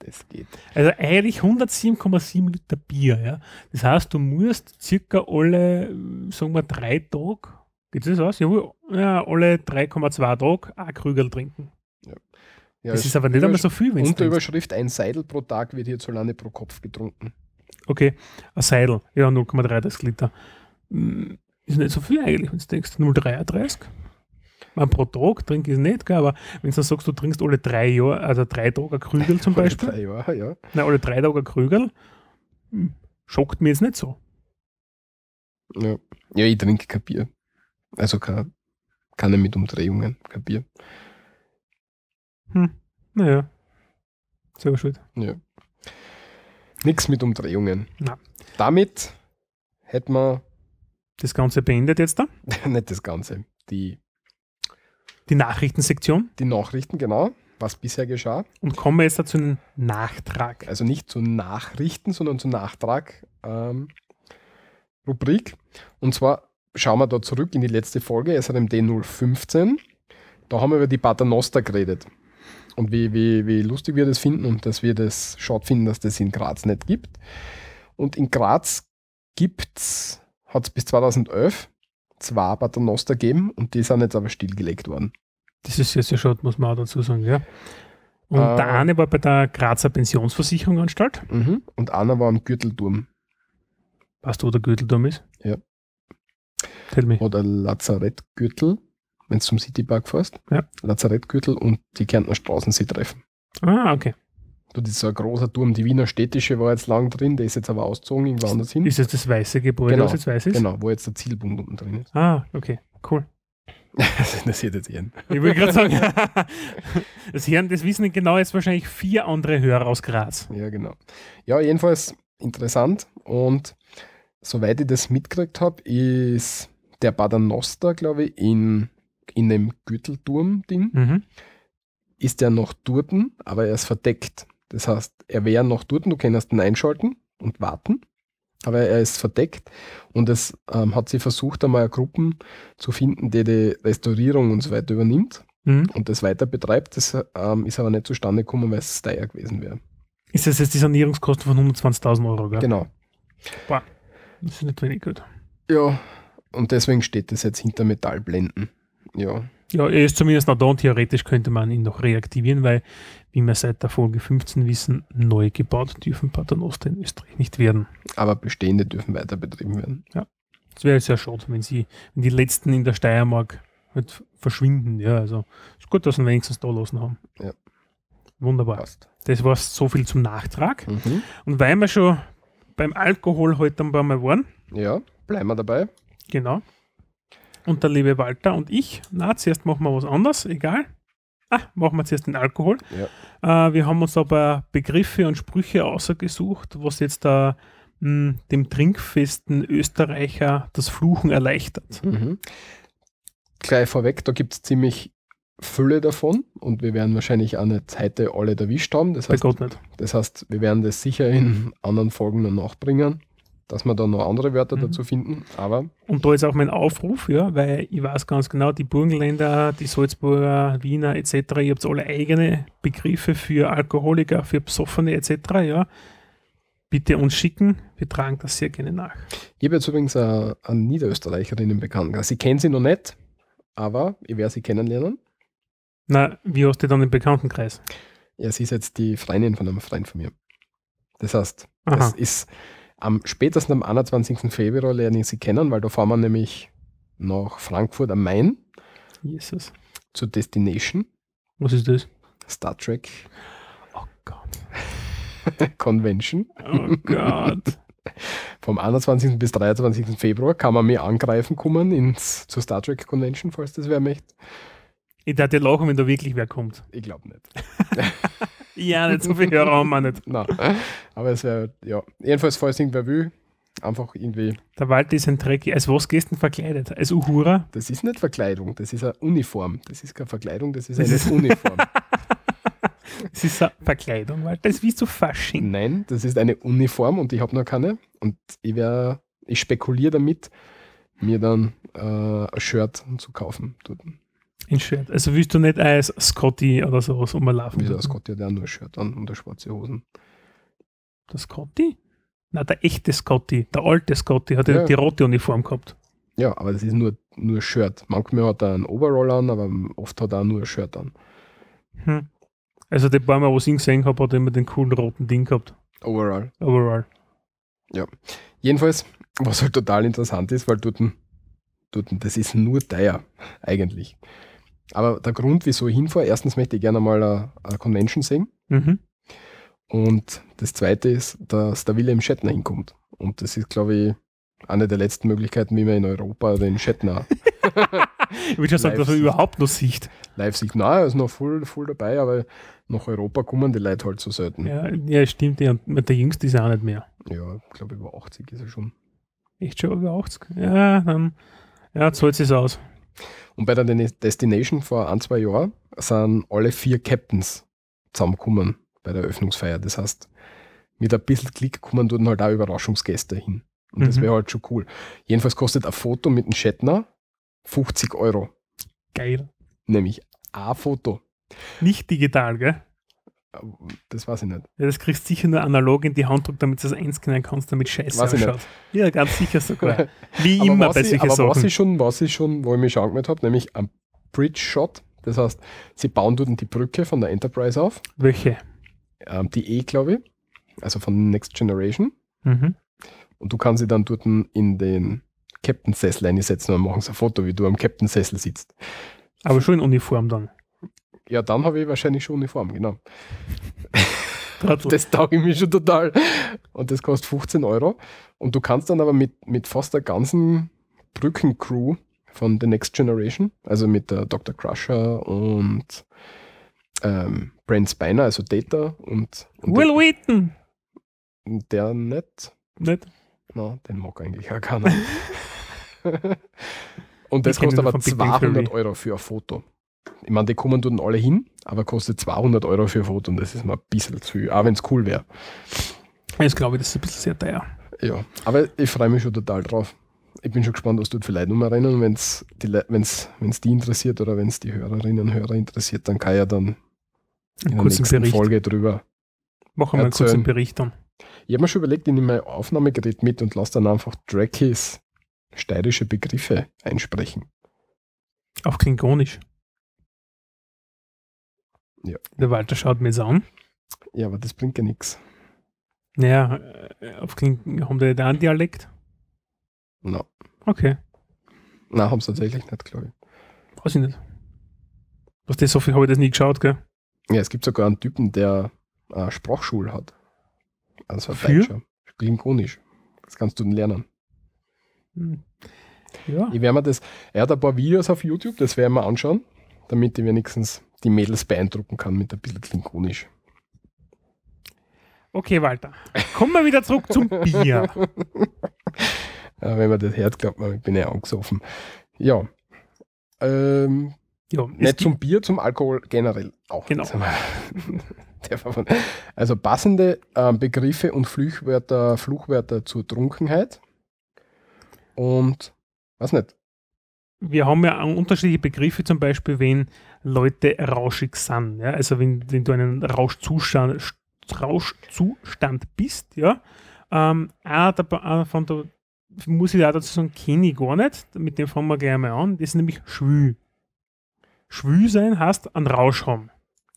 Das geht. Also eigentlich 107,7 Liter Bier, ja. Das heißt, du musst circa alle, sagen wir, drei Tage, geht das aus? Jawohl, ja, alle 3,2 Tage ein Krügel trinken. Ja, das es- ist aber nicht einmal so viel, wenn Unter Überschrift ein Seidel pro Tag wird hierzulande pro Kopf getrunken. Okay, ein Seidel, ja, 0,33 Liter. Hm, Ist nicht so viel eigentlich, wenn du denkst, 0,33. Man pro Tag trinke ich es nicht, gell, aber wenn du dann sagst, du trinkst alle drei Jahre, also drei Tage Krügel zum Beispiel, Drei Jahre, ja. nein, alle drei Tage Krügel, hm, schockt mir jetzt nicht so. Ja, ja ich trinke kein Bier. Also kein, keine mit Umdrehungen, kein Bier. Hm, naja, selber schuld. Ja. Nix mit Umdrehungen. damit hätten wir Das Ganze beendet jetzt da. nicht das Ganze, die, Die Nachrichtensektion. die Nachrichten, genau, was bisher geschah. Und kommen wir jetzt dazu einen Nachtrag. Also nicht zu Nachrichten, sondern zu Nachtrag ähm, Rubrik. Und zwar schauen wir da zurück in die letzte Folge, SRMD 015. Da haben wir über die Paternoster geredet. Und wie, wie, wie lustig wir das finden und dass wir das schade finden, dass das in Graz nicht gibt. Und in Graz gibt's, hat es bis 2011 zwei Paternoster gegeben und die sind jetzt aber stillgelegt worden. Das ist sehr, sehr schade, muss man auch dazu sagen, ja. Und Äh. der eine war bei der Grazer Pensionsversicherungsanstalt. Mhm. Und einer war am Gürtelturm Weißt du, wo der Gürtelturm ist? Ja. Tell me. oder Lazarettgürtel, wenn du zum Citypark fährst. Ja. Lazarettgürtel und die Kärntner Straßensee treffen. Ah, okay. Du, das ist so ein großer Turm. Die Wiener Städtische war jetzt lang drin, der ist jetzt aber ausgezogen, irgendwo anders hin. Ist es das weiße Gebäude, Genau, was jetzt weiß ist? Genau, wo jetzt der Zielpunkt unten drin ist. Ah, okay, cool. das interessiert jetzt jeden. Ich wollte gerade sagen, das Herren, das wissen genau jetzt wahrscheinlich vier andere Hörer aus Graz. Ja, genau. Ja, jedenfalls interessant. Und soweit ich das mitgekriegt habe, ist der Paternoster, glaube ich, in, in dem Gürtelturm-Ding, Mhm. ist der noch dort, aber er ist verdeckt. Das heißt, er wäre noch dort, du kannst ihn einschalten und warten, aber er ist verdeckt und es ähm, hat sie versucht, einmal Gruppen zu finden, die die Restaurierung und so weiter übernimmt Mhm. und das weiter betreibt. Das ähm, ist aber nicht zustande gekommen, weil es teuer gewesen wäre. Ist das jetzt die Sanierungskosten von 120.000 Euro, gell? Genau. Das ist nicht wenig gut. Ja, und deswegen steht das jetzt hinter Metallblenden. Ja, Ja, er ist zumindest noch da und theoretisch könnte man ihn noch reaktivieren, weil, wie wir seit der Folge 15 wissen, neu gebaut dürfen Paternoster in Österreich nicht werden. aber bestehende dürfen weiter betrieben werden. Es wäre sehr schade, wenn sie, wenn die letzten in der Steiermark halt verschwinden. Ja, also ist gut, dass wir wenigstens da lassen haben. Ja. Wunderbar. Passt. Das war so viel zum Nachtrag. Mhm. Und weil wir schon beim Alkohol heute ein paar Mal waren, Ja, bleiben wir dabei. genau. Und der liebe Walter und ich, na, zuerst machen wir was anderes, egal. Ah, machen wir zuerst den Alkohol. Äh, wir haben uns aber Begriffe und Sprüche ausgesucht, was jetzt da mh, dem trinkfesten Österreicher das Fluchen erleichtert. Mhm. Gleich vorweg, da gibt es ziemlich Fülle davon und wir werden wahrscheinlich auch nicht heute alle erwischt haben. Das Bei heißt, Gott nicht. das heißt, wir werden das sicher in anderen Folgen noch nachbringen, dass wir da noch andere Wörter Mhm. dazu finden. Aber Und da ist auch mein Aufruf, ja, weil ich weiß ganz genau, die Burgenländer, die Salzburger, Wiener etc., ihr habt alle eigene Begriffe für Alkoholiker, für Besoffene etc., ja. Bitte uns schicken, wir tragen das sehr gerne nach. ich habe jetzt übrigens eine, eine Niederösterreicherin im Bekanntenkreis. Ich kenne sie noch nicht, aber ich werde sie kennenlernen. Na, wie hast du dann im Bekanntenkreis? Ja, sie ist jetzt die Freundin von einem Freund von mir. Das heißt, das Aha. ist am spätestens am 21. Februar lerne ich sie kennen, weil da fahren wir nämlich nach Frankfurt am Main Jesus. zur Destination Was ist das? Star Trek Oh Gott. Convention. Oh Gott. Vom 21. bis 23. Februar kann man mich angreifen kommen ins, zur Star Trek Convention, falls das wer möchte. Ich dir lachen, wenn da wirklich wer kommt. Ich glaube nicht. Ja, nicht so viel Hörer haben wir nicht. Nein. Aber es wäre, ja, jedenfalls, falls irgendwer will, einfach irgendwie, Der Walter ist ein Dreck. Als was gehst du denn verkleidet? Als Uhura? das ist nicht Verkleidung, das ist eine Uniform. Das ist keine Verkleidung, das ist Das eine ist- Uniform. Das ist eine Verkleidung, Walter. Das ist wie so Fasching. Nein, das ist eine Uniform und ich habe noch keine. Und ich wär, ich spekuliere damit, mir dann äh, ein Shirt zu kaufen. Dort. Ein Shirt. Also willst du nicht als Scotty oder sowas rumlaufen? Wie das Gott ja der hat nur ein Shirt an und eine schwarze Hosen. Der Scotty? Na, der echte Scotty, der alte Scotty hat ja, Ja. die rote Uniform gehabt. Ja, aber das ist nur, nur Shirt. Manchmal hat er einen Overall an, aber oft hat er auch nur ein Shirt an. Hm. Also die paar Mal, wo ich ihn gesehen habe, hat er immer den coolen roten Ding gehabt. Overall. Overall. Jedenfalls, was halt total interessant ist, weil dort, dort das ist nur teuer, eigentlich. Aber der Grund, wieso ich hinfahre, erstens möchte ich gerne mal eine, eine Convention sehen. Mhm. Und das zweite ist, dass der William Shatner hinkommt. Und das ist, glaube ich, eine der letzten Möglichkeiten, wie man in Europa den Shatner Ich würde schon sagen, dass er überhaupt noch sieht. live sieht. Nein, er ist noch voll, voll dabei, aber nach Europa kommen die Leute halt so selten. Ja, ja stimmt. Ja. Der Jüngste ist auch nicht mehr. Ja, ich glaube über 80 ist er schon. Echt schon über 80? Ja, dann ja, zahlt es aus. Und bei der Destination vor ein, zwei Jahren sind alle vier Captains zusammengekommen bei der Eröffnungsfeier. Das heißt, mit ein bisschen Klick kommen dort halt auch Überraschungsgäste hin. Und das Mhm. wäre halt schon cool. Jedenfalls kostet ein Foto mit dem Shatner 50 Euro. Geil. Nämlich ein Foto. Nicht digital, gell? Das weiß ich nicht. Ja, das kriegst du sicher nur analog in die Hand drücken, damit du das einscannen kannst, damit scheiße Weiß ausschaut. Ja, ganz sicher sogar. Wie Aber immer was bei solchen aber was Sachen. ich schon, was ich schon, wo ich mich schon angemeldet habe, nämlich ein Bridge Shot. Das heißt, sie bauen dort die Brücke von der Enterprise auf, Welche? ähm, die E, glaube ich, also von Next Generation. Mhm. Und du kannst sie dann dort in den Captain-Sessel einsetzen und machen so ein Foto, wie du am Captain-Sessel sitzt. Aber schon in Uniform dann. Ja, dann habe ich wahrscheinlich schon Uniform, genau. Das tauge ich mir schon total. Und das kostet 15 Euro. Und du kannst dann aber mit, mit fast der ganzen Brückencrew von The Next Generation, also mit der Dr. Crusher und ähm, Brent Spiner, also Data und, und Will Wheaton! der, der nicht. Nicht? Na, den mag eigentlich auch keiner. und das kostet aber von Big Bang 200 Theory. Euro für ein Foto. Ich meine, die kommen dort alle hin, aber kostet 200 Euro für ein Foto und das ist mir ein bisschen zu viel, auch wenn es cool wäre. Jetzt glaube ich, das ist ein bisschen sehr teuer. Ja, aber ich freue mich schon total drauf. Ich bin schon gespannt, was dort für Leute rumrennen. Wenn es die, wenn's, wenn's die interessiert oder wenn es die Hörerinnen und Hörer interessiert, dann kann ich ja dann in der nächsten Bericht. Folge drüber. Machen wir einen kurzen Bericht dann. Ich habe mir schon überlegt, ich nehme mein Aufnahmegerät mit und lasse dann einfach Drakis steirische Begriffe einsprechen. Auf Klingonisch. Ja. Der Walter schaut mir jetzt an. Ja, aber das bringt ja nichts. Naja, äh, auf Kling haben die da einen Dialekt? No. Okay, Nein, haben sie tatsächlich nicht, glaube ich. weiß ich nicht. Was das so viel habe ich das nie geschaut, gell? Ja, es gibt sogar einen Typen, der eine Sprachschule hat. Also ein Für? Deutscher. Klingonisch. Das kannst du lernen. Hm. Ja, Ich werde mir das, er hat ein paar Videos auf YouTube, das werden wir anschauen, damit ich wenigstens die Mädels beeindrucken kann mit ein bisschen Klingonisch. okay, Walter. Kommen wir wieder zurück zum Bier. Ja, wenn man das hört, glaubt man, ich bin ja angesoffen. Ja. Ähm, Ja, nicht zum Bier, zum Alkohol generell auch. Genau. Also passende ähm, Begriffe und Fluchwörter, Fluchwörter zur Trunkenheit. Und was nicht. wir haben ja unterschiedliche Begriffe, zum Beispiel, wenn Leute rauschig sind. Ja? Also wenn, wenn du einen Rauschzustand, Rauschzustand bist, ja. Ähm, einer der, einer von der, muss ich da dazu sagen, kenne ich gar nicht. Mit dem fangen wir gleich mal an. Das ist nämlich schwül. Schwül sein heißt einen Rausch haben.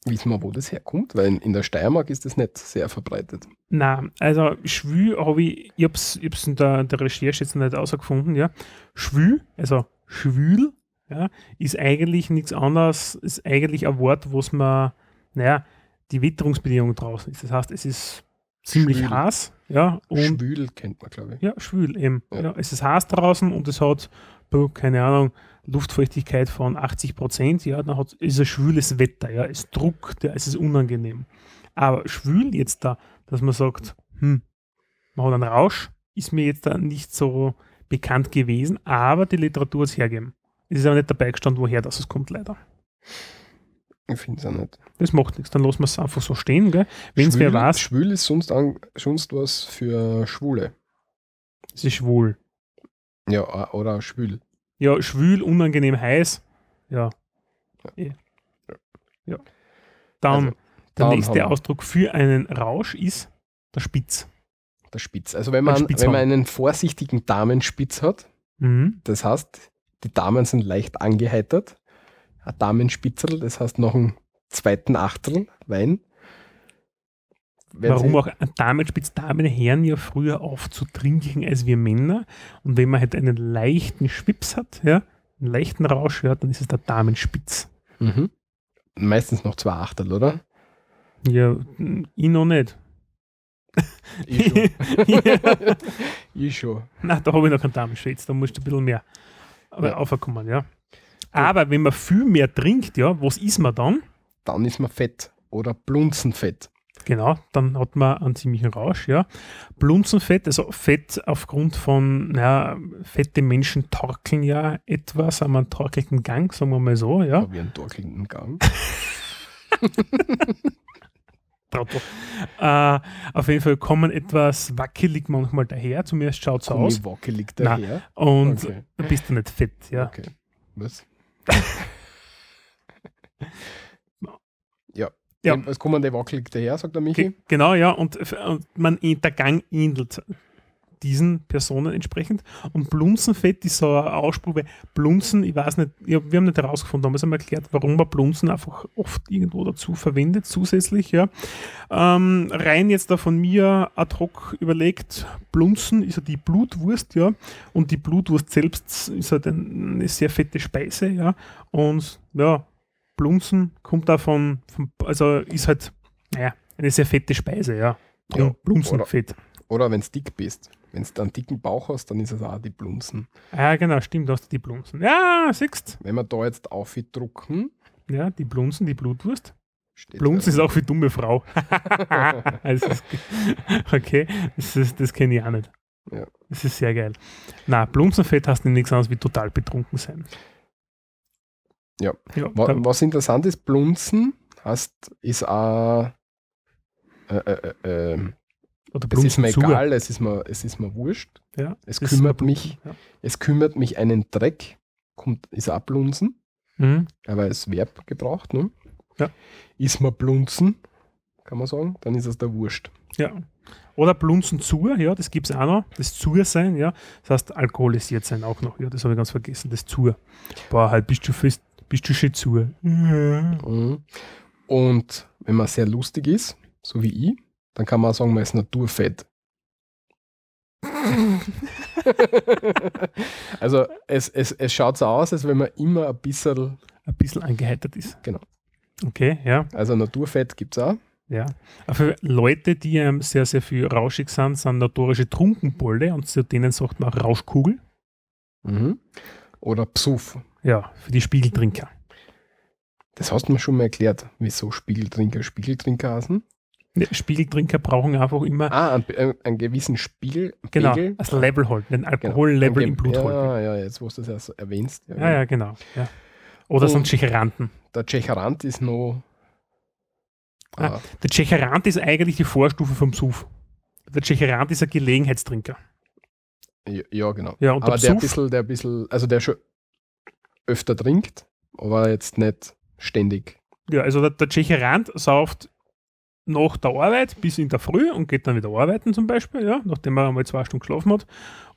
Wissen wir, wo das herkommt? Weil in, der Steiermark ist das nicht sehr verbreitet. Na, also schwül habe ich, ich habe es in der, der Recherche jetzt nicht ausgefunden, ja. Schwül, also schwül, ja, ist eigentlich nichts anderes, ist eigentlich ein Wort, was man, naja, die Witterungsbedingung draußen ist. Das heißt, es ist ziemlich Schwül. heiß, ja, und Schwül kennt man, glaube ich. ja, schwül eben. Ja. Ja. es ist heiß draußen und es hat, keine Ahnung, Luftfeuchtigkeit von 80 Prozent, ja, dann hat, ist ein schwüles Wetter, ja, es druckt, ja, es ist unangenehm. Aber schwül jetzt da, dass man sagt, hm, man hat einen Rausch, ist mir jetzt da nicht so bekannt gewesen, aber die Literatur hat es hergegeben. Es ist aber nicht dabei gestanden, woher das es kommt, leider. Ich finde es auch nicht. Das macht nichts, dann lassen wir es einfach so stehen, gell? Wenn es wer Schwül- weiß, Schwül ist sonst, an, sonst was für Schwule. es ist schwul. Ja, oder schwül. Ja, schwül, unangenehm heiß. Ja. Eh. Ja. Dann Also, der dann nächste Ausdruck für einen Rausch ist der Spitz. Der Spitz. Also wenn man, wenn man einen vorsichtigen Damenspitz hat, Mhm. das heißt, die Damen sind leicht angeheitert. Ein Damenspitzel, das heißt noch einen zweiten Achtel Wein. Wenn Warum sie, auch Damenspitz Damen hören ja früher auf zu trinken als wir Männer. Und wenn man halt einen leichten Schwips hat, ja, einen leichten Rausch hört, dann ist es der Damenspitz. Mhm. Meistens noch zwei Achtel, oder? Ja, ich noch nicht. Ich schon. ja. ich schon. Na, da habe ich noch keinen Damenschwitz, da musst du ein bisschen mehr Ja. aufkommen, ja. Aber wenn man viel mehr trinkt, ja, was ist man dann? Dann ist man fett oder blunzenfett. Genau, dann hat man einen ziemlichen Rausch, ja. Blunzenfett, also Fett aufgrund von, naja, fette Menschen torkeln ja etwas, haben einen torkelnden Gang, sagen wir mal so, ja. Wie einen torkelnden Gang. Trottel. Äh, auf jeden Fall kommen etwas wackelig manchmal daher, zumindest schaut es aus. Wackelig daher. Und Okay. bist du nicht fett, ja. Okay. Was? ja. Ja. Es kommen die wackelig daher, sagt der Michi. Ge genau, ja, und, und man, der Gang ähnelt diesen Personen entsprechend. Und Blunzenfett ist so ein Ausspruch, weil Blunzen, ich weiß nicht, ja, wir haben nicht herausgefunden, damals haben wir erklärt, warum man Blunzen einfach oft irgendwo dazu verwendet, zusätzlich, ja. Ähm, rein jetzt da von mir ad hoc überlegt, Blunzen ist ja die Blutwurst, ja, und die Blutwurst selbst ist halt ein- eine sehr fette Speise, ja, und ja, Blunzen kommt davon, von, also ist halt, naja, eine sehr fette Speise, ja. Ja, Ja, Blunzenfett. Oder wenn du dick bist. Wenn du einen dicken Bauch hast, dann ist es auch die Blunzen. Ah, genau, stimmt, du hast die Blunzen. Ja, siehst Wenn wir da jetzt aufdrucken, Ja, die Blunzen, die Blutwurst. steht Blunzen ist auch für dumme Frau. also, okay, das, ist- das kenne ich auch nicht. Ja. Das ist sehr geil. Na, Blunzenfett hast du nichts anderes wie total betrunken sein. Ja. ja Was interessant ist, Blunzen hast, ist auch. Äh, äh, äh, äh, oder es ist mir egal, es ist mir, es ist mir wurscht. Ja, Es kümmert mich. Blunzen, Es kümmert mich einen Dreck. Kommt, ist auch Blunzen, Ja. Mhm. aber als Verb gebraucht. Ne? Ja. Ist mir Blunzen, kann man sagen, dann ist es der Wurscht. ja. Oder Blunzenzuhr, ja, das gibt es auch noch. Das Zur sein, ja. Das heißt, alkoholisiert sein auch noch. Ja, das habe ich ganz vergessen. Das Zur. Boah, halt bist du fest, bist du schon. Ja. Mhm. Und wenn man sehr lustig ist, so wie ich, dann kann man auch sagen, man ist naturfett. also es, es, es schaut so aus, als wenn man immer ein bisschen, Ein bisschen angeheitert ist. Genau. Okay, ja. also Naturfett gibt es auch. Ja. Aber für Leute, die ähm, sehr, sehr viel rauschig sind, sind notorische Trunkenbolde und zu denen sagt man auch Rauschkugel. Mhm. Oder Psuff. Ja, für die Spiegeltrinker. Das hast du mir schon mal erklärt, wieso Spiegeltrinker Spiegeltrinker heißen. Spiegeltrinker brauchen einfach immer Ah, einen, einen, gewissen Spiegel, genau, das Level halten, den Genau. Alkohollevel Ein im Blut halten. ja, ja, jetzt wo du das erst erwähnst. Ja, Ja, ja, genau. Ja. Oder sind Und- Tschecheranten. Der Tschecherant ist noch. Ah. Ah, Der Tschecherant ist eigentlich die Vorstufe vom Suf. Der Tschecherant ist ein Gelegenheitstrinker. ja, ja, genau. Ja, und aber der der ein bisschen, der ein bisschen, also der schon öfter trinkt, aber jetzt nicht ständig. Ja, also der, der Tschecherant sauft nach der Arbeit bis in der Früh und geht dann wieder arbeiten zum Beispiel, ja, nachdem er einmal zwei Stunden geschlafen hat.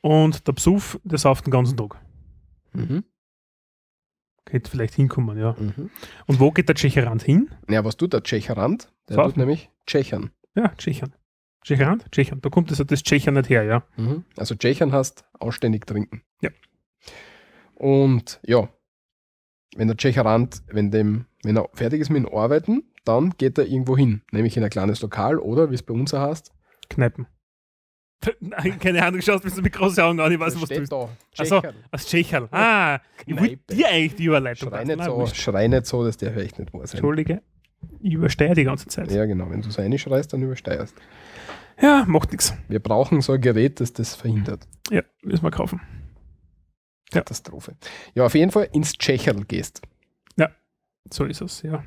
Und der Psuff, der sauft den ganzen Tag. Mhm. Hätte vielleicht hinkommen, ja. Mhm. Und wo geht der Tschecherant hin? Ja, was tut der Tschecherand? Der Saufen. tut nämlich Tschechern. Ja, Tschechern. Tschecherant? Tschechern. Da kommt das, das Tschechern nicht her, ja. Mhm. Also Tschechern heißt ausständig trinken. Ja. Und ja, wenn der Tschecherand, wenn, dem, wenn er fertig ist mit dem Arbeiten, dann geht er irgendwo hin, nämlich in ein kleines Lokal oder, wie es bei uns auch heißt, Kneipen. Nein, keine Ahnung, schaust mit so großen Augen an, ich weiß nicht, was du steht bist. da. Ach so. Tschecherl. Als Tschecherl. Ah, ich wollte dir eigentlich die Überleitung Schrei nicht, so, schrei nicht so, dass der vielleicht nicht wahr sein. Entschuldige. Ich überstehe die ganze Zeit. Ja, genau. Wenn du so schreist, dann übersteuerst. Ja, macht nichts. Wir brauchen so ein Gerät, das das verhindert. Ja, müssen wir kaufen. Ja. Katastrophe. Ja, auf jeden Fall ins Tschecherl gehst. So ist es, ja.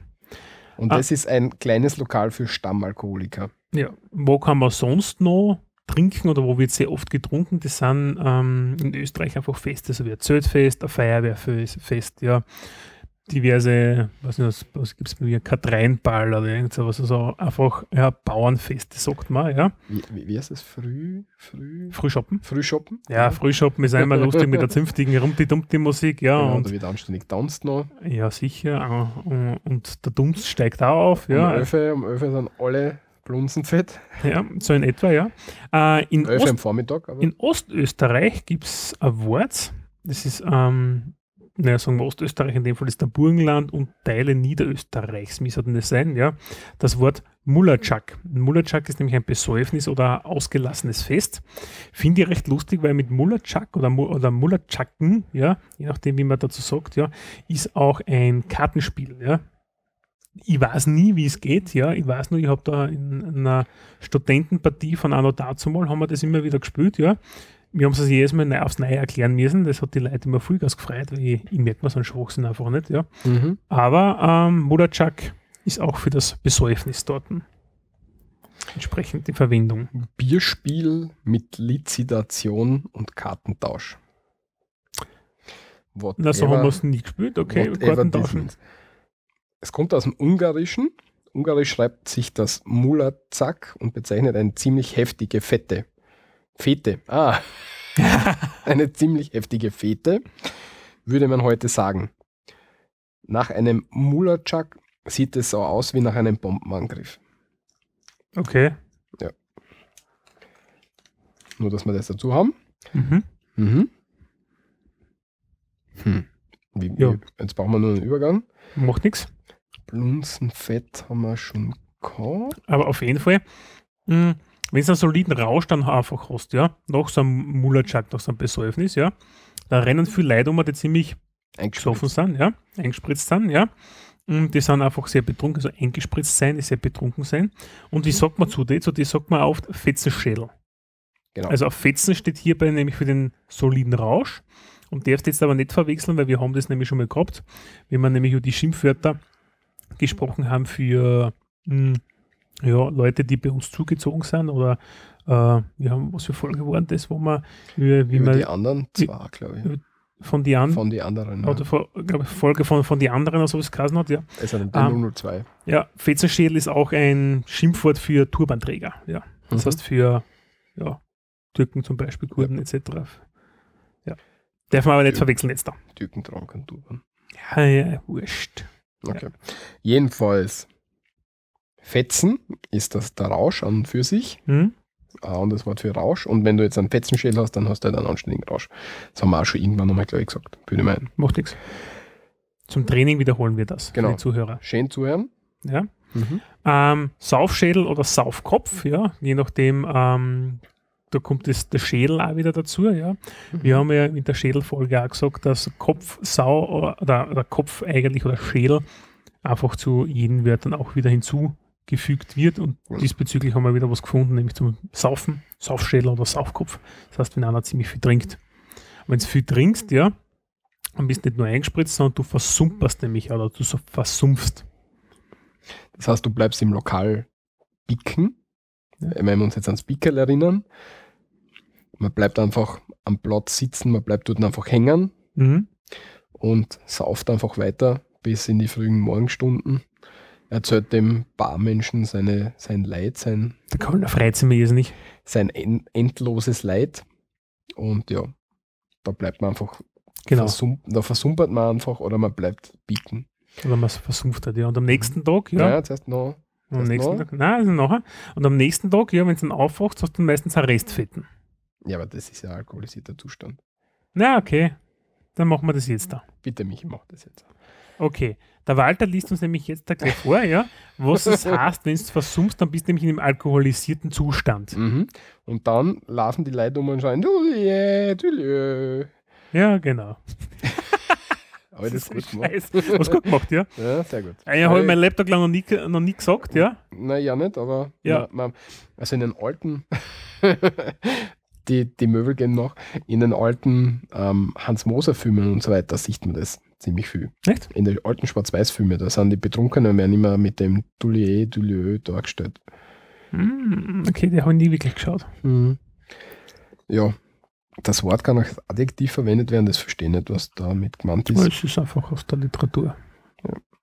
Und Ah. das ist ein kleines Lokal für Stammalkoholiker. Ja, wo kann man sonst noch trinken oder wo wird sehr oft getrunken? Das sind ähm, in Österreich einfach Feste, so wie ein Zeltfest, ein Feuerwehrfest, ja. Diverse, was, nicht, was, was gibt es bei mir, Katreinball oder irgend sowas, also einfach ja, Bauernfeste, sagt man, ja. Wie, wie, heißt das? Früh, früh, Frühschoppen. Frühschoppen? Ja, Frühschoppen ist einmal lustig mit der zünftigen Rumti-Dumpti-Musik, ja. Genau, und da wird anständig tanzt noch. Ja, sicher. äh, Und der Dunst steigt auch auf. Um Ja, 11 Uhr, um 11 Uhr sind alle Blunzenfett. ja so in etwa, ja. Äh, in, 11 Uhr am Ost, Vormittag. Aber in Ostösterreich gibt es ein Wort, das ist, ähm, naja, sagen wir Ostösterreich, in dem Fall ist der Burgenland und Teile Niederösterreichs, denn das sein, ja. Das Wort Mullertschak. Mullertschak ist nämlich ein Besäufnis oder ausgelassenes Fest. Finde ich recht lustig, weil mit Mullertschak oder, oder Mullertschaken, ja, je nachdem, wie man dazu sagt, ja, ist auch ein Kartenspiel, ja. ich weiß nie, wie es geht, ja. Ich weiß nur, ich habe da in einer Studentenpartie von Anno dazu mal, haben wir das immer wieder gespielt, ja. Wir haben es also jedes Mal neu- aufs Neue erklären müssen. Das hat die Leute immer Vollgas gefreut, weil ich, ich merke mir so einen Schwachsinn einfach nicht, ja. Mhm. Aber ähm, Mudachak ist auch für das Besäufnis dort entsprechend die Verwendung. Bierspiel mit Lizidation und Kartentausch. Na, so haben wir es nie gespielt, okay, whatever Karten this tauschen. means. Es kommt aus dem Ungarischen. Ungarisch schreibt sich das Mulazak und bezeichnet eine ziemlich heftige Fette. Fete. Ah. eine ziemlich heftige Fete, würde man heute sagen. Nach einem Mulacak sieht es so aus wie nach einem Bombenangriff. Okay. Nur, dass wir das dazu haben. Mhm. Mhm. Hm. Wie, Ja. wie, jetzt brauchen wir nur einen Übergang. Macht nichts. Blunzenfett haben wir schon gehabt. Aber auf jeden Fall, mh, wenn du einen soliden Rausch dann einfach hast, ja, nach so einem Mulachak, nach so einem Besäufnis, ja, da rennen viele Leute um, die ziemlich gesoffen sind, ja, eingespritzt sind, ja. Und die sind einfach sehr betrunken, also eingespritzt sein, die sehr betrunken sein. Und wie sagt man zu denen? Zu denen sagt man oft Fetzenschädel. Genau. Also auf Fetzen steht hierbei nämlich für den soliden Rausch. Und darfst jetzt aber nicht verwechseln, weil wir haben das nämlich schon mal gehabt, wenn wir nämlich über die Schimpfwörter gesprochen haben für mh, ja, Leute, die bei uns zugezogen sind oder äh, wir haben, was für Folge waren das, wo man wie, wie man die anderen zwei, glaube ich. von die anderen Von die anderen. oder von, glaub ich, Folge von, von die anderen oder sowas geheißen hat, ja. Es sind Ähm, 002. Ja, Fetzenschädel ist auch ein Schimpfwort für Turbanträger, ja. Das Mhm. heißt für ja, Türken zum Beispiel, Kurden etc. Ja. Darf man aber nicht Ja. verwechseln jetzt da. Türken tragen Turban. Ja, ja, wurscht. Okay. Jedenfalls, Fetzen ist das der Rausch an und für sich. Hm? Ah, und das Wort für Rausch. Und wenn du jetzt einen Fetzenschädel hast, dann hast du halt einen anständigen Rausch. Das haben wir auch schon irgendwann nochmal, glaube ich, gesagt. Würde ich meinen. Macht nichts. Zum Training wiederholen wir das Genau. für die Zuhörer. Schön zuhören. Ja. Mhm. Ähm, Saufschädel oder Saufkopf, ja, je nachdem, ähm, da kommt das, der Schädel auch wieder dazu, ja. Wir haben ja in der Schädelfolge auch gesagt, dass Kopf, Sau oder, oder Kopf eigentlich oder Schädel einfach zu jeden Wörtern auch wieder hinzugefügt wird und diesbezüglich haben wir wieder was gefunden, nämlich zum Saufen, Saufschädel oder Saufkopf. Das heißt, wenn einer ziemlich viel trinkt. Wenn du viel trinkst, ja, dann bist du nicht nur eingespritzt, sondern du versumperst nämlich oder du so versumpfst. Das heißt, du bleibst im Lokal bicken. Ja. Wenn wir uns jetzt ans Pickel erinnern, man bleibt einfach am Platz sitzen, man bleibt dort einfach hängen Mhm. und sauft einfach weiter bis in die frühen Morgenstunden. Erzählt dem Barmenschen seine, sein Leid, sein, Kölner freut sich mir jetzt nicht. sein en endloses Leid. Und ja, da bleibt man einfach, Genau. versum da versumpert man einfach oder man bleibt bicken. Oder man versumpft hat, ja. Und am nächsten Tag, Ja, ja. heißt noch, am das nächsten noch? Tag, nein, also nachher. Und am nächsten Tag, ja, wenn du dann aufwachst, hast du meistens ein Restfetten. ja, aber das ist ja alkoholisierter Zustand. Na, okay. Dann machen wir das jetzt da. Bitte, Michi, mach das jetzt. Okay. Der Walter liest uns nämlich jetzt da gleich vor, ja, was es heißt, wenn du versumpfst, dann bist du nämlich in einem alkoholisierten Zustand. Mhm. Und dann laufen die Leute um und schreien, Julie, Julie. Ja, genau. Aber das ist gut gemacht. Scheiße. Was gut gemacht, ja. Ja, sehr gut. Ah, Ja, habe ich mein Laptop lang noch nie, noch nie gesagt, ja. Naja, nicht, aber Ja. Man, man, also in den alten, die, die Möbel gehen noch, in den alten ähm, Hans-Moser-Filmen und so weiter sieht man das ziemlich viel. Echt? In den alten Schwarz-Weiß-Filmen, da sind die Betrunkenen werden immer mit dem Dulier, Dulieu dargestellt. Hm, okay, die habe ich nie wirklich geschaut. Ja, das Wort kann als Adjektiv verwendet werden, das verstehe ich nicht, was damit gemeint ist. es ist einfach aus der Literatur.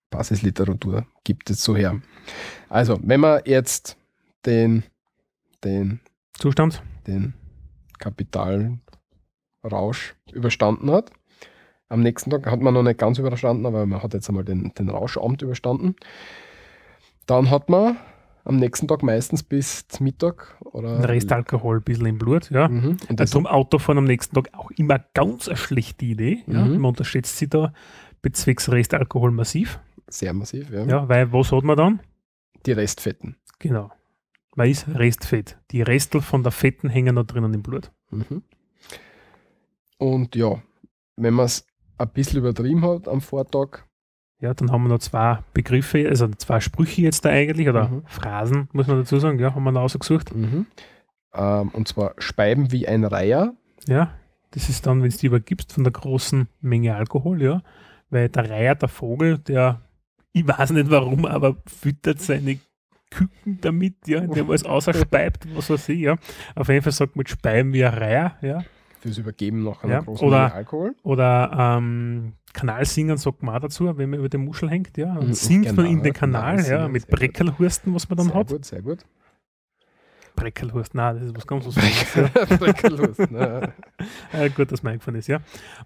Basisliteratur gibt es so her. Also, wenn man jetzt den, den Zustand? den Kapitalrausch überstanden hat. Am nächsten Tag hat man noch nicht ganz überstanden, aber man hat jetzt einmal den, den Rauschabend überstanden. Dann hat man am nächsten Tag meistens bis zum Mittag oder. Restalkohol ein bisschen im Blut, ja. Mhm. Und zum Autofahren am nächsten Tag auch immer ganz eine schlechte Idee. Ja. Mhm. Man unterschätzt sie da bezwecks Restalkohol massiv. sehr massiv, ja. Ja, weil was hat man dann? Die Restfetten. Genau. Ist Restfett. Die Restel von der Fetten hängen noch drinnen im Blut. Mhm. Und ja, wenn man es ein bisschen übertrieben hat am Vortag, Ja, dann haben wir noch zwei Begriffe, also zwei Sprüche jetzt da eigentlich, oder Mhm. Phrasen, muss man dazu sagen, ja, haben wir da ausgesucht. Mhm. Ähm, und zwar Speiben wie ein Reiher. Ja, das ist dann, wenn du die übergibst von der großen Menge Alkohol, ja, weil der Reiher, der Vogel, der, ich weiß nicht warum, aber füttert seine Küken damit, ja, indem er es außerspeibt, was weiß ich, ja. Auf jeden Fall sagt man Speiben wie ein Reiher, ja. Fürs Übergeben nach einer Ja, großen oder- Alkohol. Oder ähm, Kanalsingen sagt man auch dazu, wenn man über den Muschel hängt, ja. Und Mhm, singt man genau, in den Kanal, ja, mit sehr. Breckelhursten, was man dann sehr hat. gut, sehr gut. Breckelhurst, nein, das ist was ganz was anderes. ja. Breckelhurst, ne? Äh, gut, dass mir eingefallen ist, ja.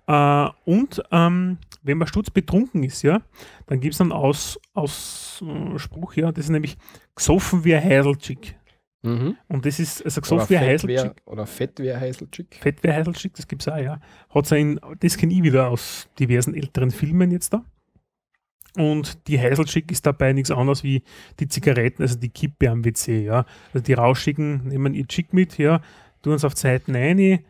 Äh, und ähm, wenn man stutzbetrunken ist, ja, dann gibt es einen Aus, Ausspruch, ja, das ist nämlich gesoffen wie ein Heiselchick. mhm. Und das ist, also gesoffen wie ein Heiselchick, oder fett wie ein Heiselchick. fett wie ein Heiselchick, das gibt es auch, ja. Hat's auch in, das kenne ich wieder aus diversen älteren Filmen jetzt da. Und die Heiselchick ist dabei nichts anderes wie die Zigaretten, also die Kippe am WC, ja. Also die Rauschigen nehmen ihr Chick mit, ja, tun es auf die Seiten ein,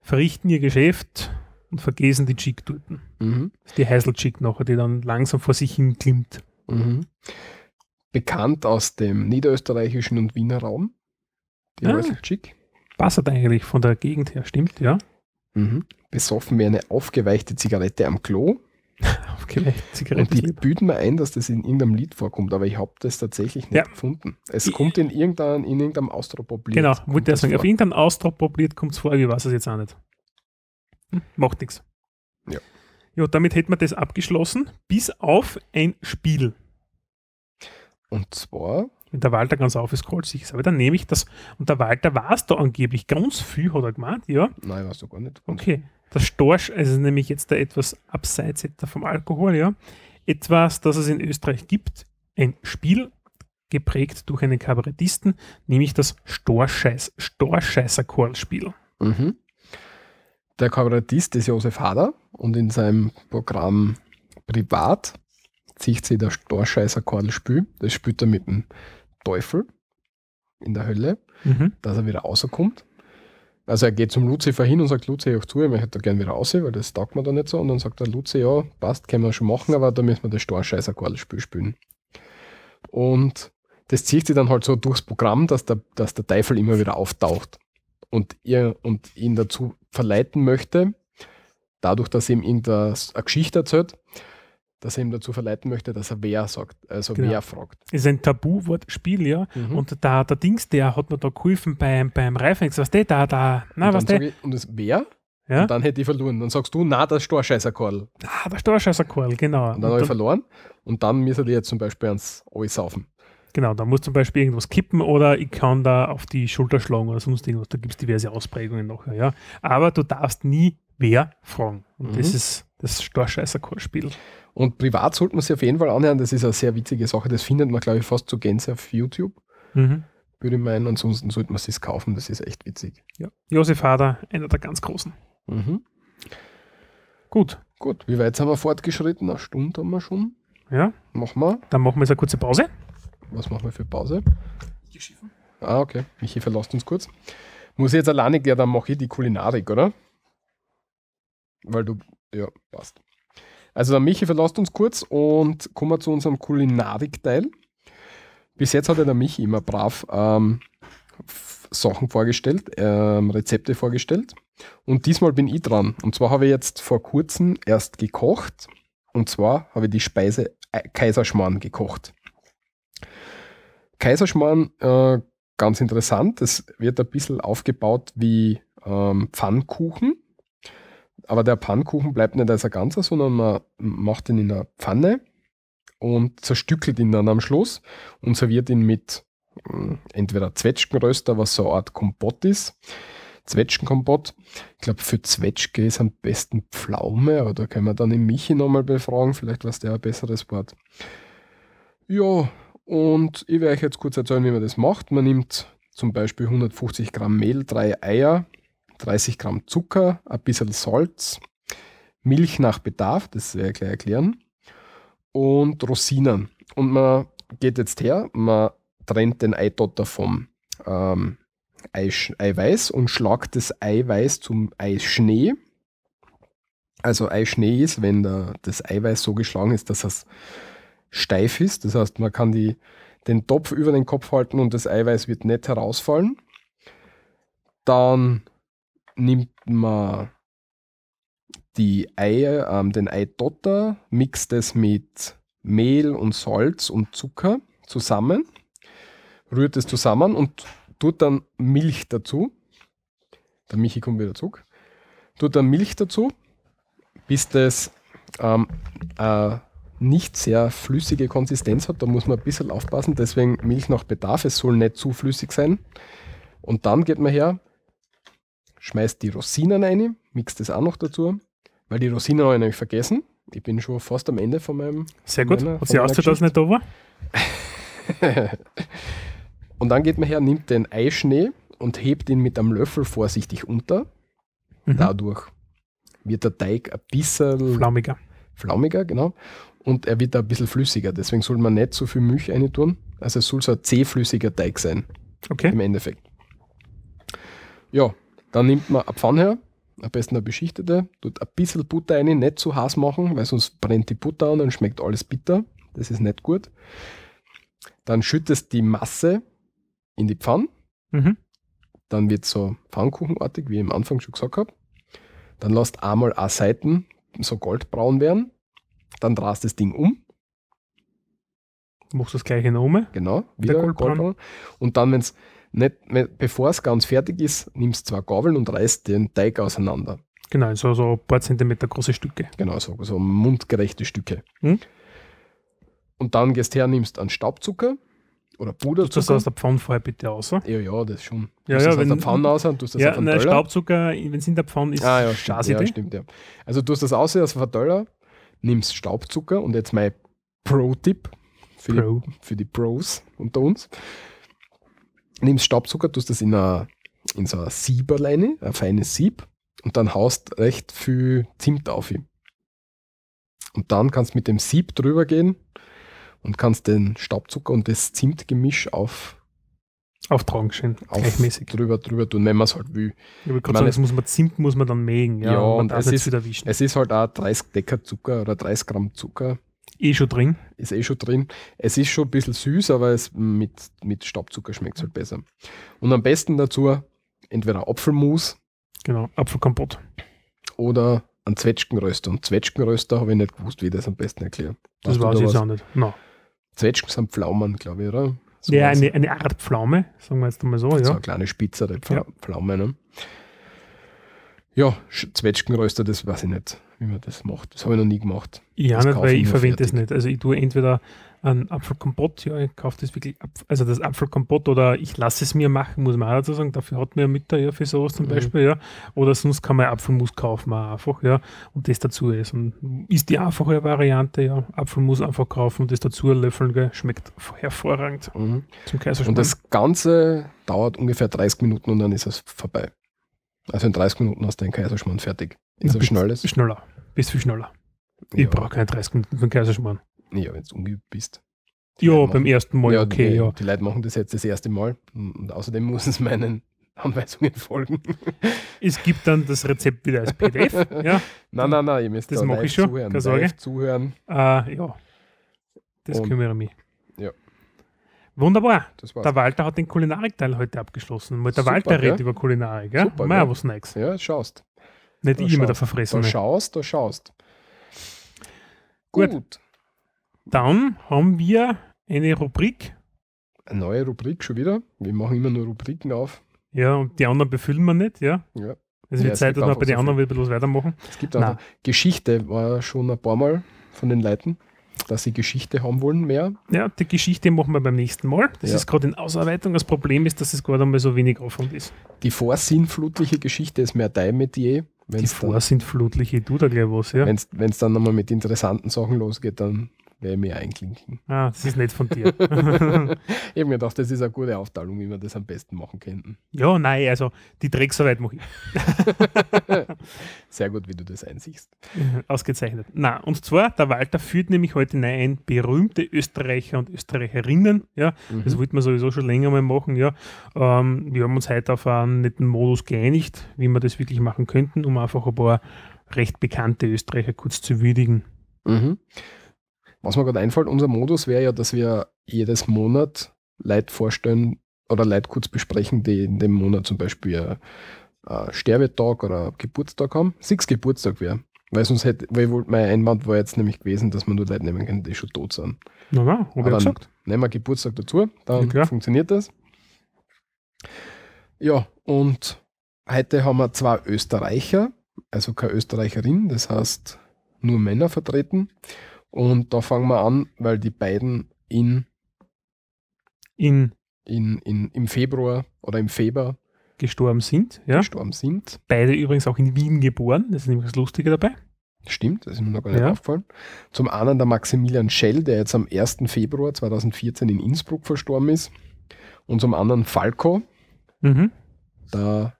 verrichten ihr Geschäft und vergessen die Chick dort. Das Mhm. die Heiselchick nachher, die dann langsam vor sich hin klimmt. Mhm. Bekannt aus dem niederösterreichischen und Wiener Raum. Die Ah. Heiselchick. Passt eigentlich von der Gegend her, stimmt, ja. Mhm. Besoffen wie eine aufgeweichte Zigarette am Klo. Aufgeweicht, Und Zigaretten. die bilden mir ein, dass das in irgendeinem Lied vorkommt, aber ich habe das tatsächlich nicht Ja. gefunden. Es Ich- kommt in irgendeinem, in irgendeinem Austropop-Lied. Genau, sagen. Auf irgendeinem Ausdruck probiert kommt es vor, ich weiß es jetzt auch nicht. Hm, macht nichts. Ja. Ja, damit hätten wir das abgeschlossen, bis auf ein Spiel. Und zwar, Wenn der Walter ganz aufgescrollt sich ist. Aber dann nehme ich das, und der Walter war es da angeblich ganz viel, hat er gemeint, ja. nein, weißt du gar nicht. Okay. Das Storch, also nämlich jetzt da etwas abseits etwa vom Alkohol, ja. Etwas, das es in Österreich gibt, ein Spiel geprägt durch einen Kabarettisten, nämlich das Storscheiß, Storscheißer-Chorspiel. Mhm. Der Kabarettist ist Josef Hader und in seinem Programm Privat zieht sich der Storscheißer Kordelspiel. Das spielt er mit dem Teufel in der Hölle, Mhm. dass er wieder rauskommt. Also er geht zum Lucifer hin und sagt, Luzi, auch zu, ich möchte da gerne wieder raus, weil das taugt mir da nicht so. Und dann sagt der Luzi, ja, passt, können wir schon machen, aber da müssen wir das Storscheißer Kordelspiel spielen. Und das zieht sich dann halt so durchs Programm, dass der, dass der Teufel immer wieder auftaucht und, ihr, und ihn dazu verleiten möchte, dadurch, dass er ihm irgendeine eine Geschichte erzählt, dass er ihm dazu verleiten möchte, dass er wer sagt, also Genau. wer fragt. Ist ein Tabu-Wortspiel, ja. Mhm. Und da, der Dings, der hat mir da geholfen beim, beim Reifex. Was der da, da, na, was der? und das wer? Ja? Und dann hätte ich verloren. Dann sagst du, na, das Storscheißer-Korl. Ah, der Storscheißer-Chorl, genau. Und dann habe ich verloren. Und dann müsste ich jetzt zum Beispiel ans alles saufen. Genau, da muss zum Beispiel irgendwas kippen oder ich kann da auf die Schulter schlagen oder sonst irgendwas. Da gibt es diverse Ausprägungen nachher, ja. Aber du darfst nie wer fragen. Und Mhm. das ist das Storscheißer-Chorspiel. Und privat sollte man sich auf jeden Fall anhören. Das ist eine sehr witzige Sache. Das findet man, glaube ich, fast zu Gänse auf YouTube. Mhm. Würde ich meinen. Ansonsten sollte man es kaufen. Das ist echt witzig. Ja. Josef Hader, einer der ganz Großen. Mhm. Gut, Gut, wie weit sind wir fortgeschritten? Eine Stunde haben wir schon. ja, Machen wir. dann machen wir jetzt eine kurze Pause. Was machen wir für Pause? Ah, okay. Michi verlasst uns kurz. Muss ich jetzt alleine gehen, dann mache ich die Kulinarik, oder? Weil du, ja, passt. Also der Michi verlasst uns kurz und kommen wir zu unserem Kulinarik-Teil. Bis jetzt hat ja der Michi immer brav ähm, Sachen vorgestellt, ähm, Rezepte vorgestellt. Und diesmal bin ich dran. Und zwar habe ich jetzt vor kurzem erst gekocht. Und zwar habe ich die Speise äh, Kaiserschmarrn gekocht. Kaiserschmarrn, äh, ganz interessant. Es wird ein bisschen aufgebaut wie ähm, Pfannkuchen. Aber der Pfannkuchen bleibt nicht als ein ganzer, sondern man macht ihn in einer Pfanne und zerstückelt ihn dann am Schluss und serviert ihn mit mh, entweder Zwetschgenröster, was so eine Art Kompott ist. Zwetschgenkompott. Ich glaube, für Zwetschge ist am besten Pflaume, aber da können wir dann den Michi nochmal befragen. Vielleicht weiß der ein besseres Wort. Ja, und ich werde euch jetzt kurz erzählen, wie man das macht. Man nimmt zum Beispiel 150 Gramm Mehl, drei Eier, 30 Gramm Zucker, ein bisschen Salz, Milch nach Bedarf, das werde ich gleich erklären, und Rosinen. Und man geht jetzt her, man trennt den Eidotter vom ähm, Eiweiß und schlagt das Eiweiß zum Eischnee. Also Eischnee ist, wenn der, das Eiweiß so geschlagen ist, dass es steif ist. Das heißt, man kann die, den Topf über den Kopf halten und das Eiweiß wird nicht herausfallen. Dann nimmt man die Eier, ähm, den Eidotter, mixt es mit Mehl und Salz und Zucker zusammen, rührt es zusammen und tut dann Milch dazu. Der Michi kommt wieder zurück. Tut dann Milch dazu, bis das ähm, äh, nicht sehr flüssige Konsistenz hat. Da muss man ein bisschen aufpassen, deswegen Milch nach Bedarf. Es soll nicht zu flüssig sein. Und dann geht man her, schmeißt die Rosinen rein, mixt das auch noch dazu, weil die Rosinen habe ich nämlich vergessen. Ich bin schon fast am Ende von meinem. Sehr gut. meiner- Hat sie ausgehört, dass nicht da war? Und dann geht man her, nimmt den Eischnee und hebt ihn mit einem Löffel vorsichtig unter. Mhm. Dadurch wird der Teig ein bisschen Flaumiger. flaumiger, genau. Und er wird ein bisschen flüssiger. Deswegen soll man nicht so viel Milch rein tun. Also es soll so ein zähflüssiger Teig sein, Okay. im Endeffekt. Ja, dann nimmt man eine Pfanne her, am besten eine beschichtete, tut ein bisschen Butter rein, nicht zu heiß machen, weil sonst brennt die Butter an und schmeckt alles bitter. Das ist nicht gut. Dann schüttest die Masse in die Pfanne. Mhm. Dann wird so Pfannkuchenartig, wie ich am Anfang schon gesagt habe. Dann lasst einmal eine Seiten so goldbraun werden. Dann drehst das Ding um, Machst das gleiche noch um. genau, Der wieder goldbraun. Und dann, wenn's nicht, bevor es ganz fertig ist, nimmst zwei Gabeln und reißt den Teig auseinander. Genau, so, so ein paar Zentimeter große Stücke. Genau, so, so mundgerechte Stücke. Hm? Und dann gehst her, nimmst einen Staubzucker oder Tust das Puderzucker. aus der Pfanne vorher bitte raus. ja, ja, das schon. Ja, Tust ja, das aus wenn- der Pfanne raus und tust das Ja, auf nein, Teller. Staubzucker, wenn es in der Pfanne ist, Ah ja, stimmt, ja, stimmt, ja. Also du hast das aus aus dem Verteiler, nimmst Staubzucker und jetzt mein Pro-Tipp für, Pro. Die, für die Pros unter uns. Nimmst Staubzucker, tust das in, a, in so ein Sieberleine, ein feines Sieb und dann haust recht viel Zimt auf. ihn. Und dann kannst mit dem Sieb drüber gehen und kannst den Staubzucker und das Zimtgemisch auf, Auftragen schön, auf gleichmäßig. drüber, drüber tun, wenn man es halt will. Ich Ich gerade meine, sagen, das muss man Zimt muss man dann mägen. Ja, Ja, und darf es ist- wieder wischen. Es ist halt auch 30 Decker Zucker oder 30 Gramm Zucker eh schon drin. ist eh schon drin. Es ist schon ein bisschen süß, aber es mit, mit Staubzucker schmeckt es halt besser. Und am besten dazu entweder Apfelmus Genau, Apfelkompott. oder ein Zwetschgenröster. Und Zwetschgenröster habe ich nicht gewusst, wie ich das am besten erkläre. Das weiß da ich was? jetzt auch nicht. No. Zwetschgen sind Pflaumen, glaube ich, oder? So Ja, eine, eine Art Pflaume, sagen wir jetzt einmal so, So ja. eine kleine spitzere Pfla Ja. Pflaume. Ne? Ja, Sch- Zwetschgenröster, das weiß ich nicht, wie man das macht. Das habe ich noch nie gemacht. Ja, Das nicht, weil ich verwende das nicht. Also ich tue entweder einen Apfelkompott, ja, ich kaufe das wirklich, Apf- also das Apfelkompott oder ich lasse es mir machen, muss man auch dazu sagen. Dafür hat man ja Mütter ja für sowas zum Mhm. Beispiel, ja. Oder sonst kann man Apfelmus kaufen, auch einfach, ja, und das dazu essen. Ist die einfache Variante, ja. Apfelmus einfach kaufen und das dazu löffeln, gell. schmeckt hervorragend Mhm. zum Kaiserschmarrn. Und das Ganze dauert ungefähr 30 Minuten und dann ist es vorbei. Also in 30 Minuten hast du den Kaiserschmarrn fertig. Ist Ja, er schnelles? Schneller, viel schneller. Ich ja, brauche keine 30 Minuten für den Kaiserschmarrn. Ja, wenn du ungeübt bist. Ja, Leute beim machen- ersten Mal, okay, die, ja. Die Leute machen das jetzt das erste Mal und außerdem muss es meinen Anweisungen folgen. Es gibt dann das Rezept wieder als PDF, ja. nein, nein, nein, ihr müsst Das da mach live ich schon, zuhören. keine Sorge. Zuhören. Äh, ja, das Und- kümmere mich. Ja. Wunderbar. Das war's. Der Walter hat den Kulinarikteil heute abgeschlossen. Der Super, Walter redet gell? über Kulinarik, gell? Super, Mal gell? was Neues. Ja, schaust. Nicht Da ich immer der schaust. Da Verfressene. schaust, da schaust. Gut. Gut. Dann haben wir eine Rubrik. Eine neue Rubrik schon wieder. Wir machen immer nur Rubriken auf. Ja, und die anderen befüllen wir nicht, ja. Ja. Es Ja, wird es Zeit, gibt dass wir bei den so anderen wieder bloß weitermachen. Es gibt auch Geschichte, war schon ein paar Mal von den Leuten, dass sie Geschichte haben wollen mehr. Ja, die Geschichte machen wir beim nächsten Mal. Das Ja. ist gerade in Ausarbeitung. Das Problem ist, dass es gerade einmal so wenig Aufwand ist. Die vorsinnflutliche Geschichte ist mehr dein Metier. Wenn Die es dann, Vor sind flutliche, du da gleich was, ja. wenn's, wenn's dann nochmal mit interessanten Sachen losgeht, dann werde ich mir einklinken. Ah, das ist nicht von dir. ich habe mir gedacht, das ist eine gute Aufteilung, wie wir das am besten machen könnten. ja, nein, also die Drecksarbeit mache ich. Sehr gut, wie du das einsiehst. Ausgezeichnet. Na, und zwar, der Walter führt nämlich heute ein berühmte Österreicher und Österreicherinnen. Ja, das Mhm. wollten wir sowieso schon länger mal machen. Ja, ähm, wir haben uns heute auf einen netten Modus geeinigt, wie wir das wirklich machen könnten, um einfach ein paar recht bekannte Österreicher kurz zu würdigen. Mhm. Was mir gerade einfällt, unser Modus wäre ja, dass wir jedes Monat Leute vorstellen oder Leute kurz besprechen, die in dem Monat zum Beispiel äh, Sterbetag oder Geburtstag haben. Sechs Geburtstag wäre. Weil sonst hätte, weil mein Einwand war jetzt nämlich gewesen, dass man nur Leute nehmen kann, die schon tot sind. Na, na, hab ich gesagt. nehmen wir Geburtstag dazu, dann Ja, funktioniert das. Ja, und heute haben wir zwei Österreicher, also keine Österreicherin, das heißt nur Männer vertreten. Und da fangen wir an, weil die beiden in, In in, in, im Februar oder im Februar gestorben sind. Ja. gestorben sind. Beide übrigens auch in Wien geboren. Das ist nämlich das Lustige dabei. Stimmt, das ist mir noch gar nicht Ja. aufgefallen. Zum einen der Maximilian Schell, der jetzt am 1. Februar 2014 in Innsbruck verstorben ist. Und zum anderen Falco, Mhm. der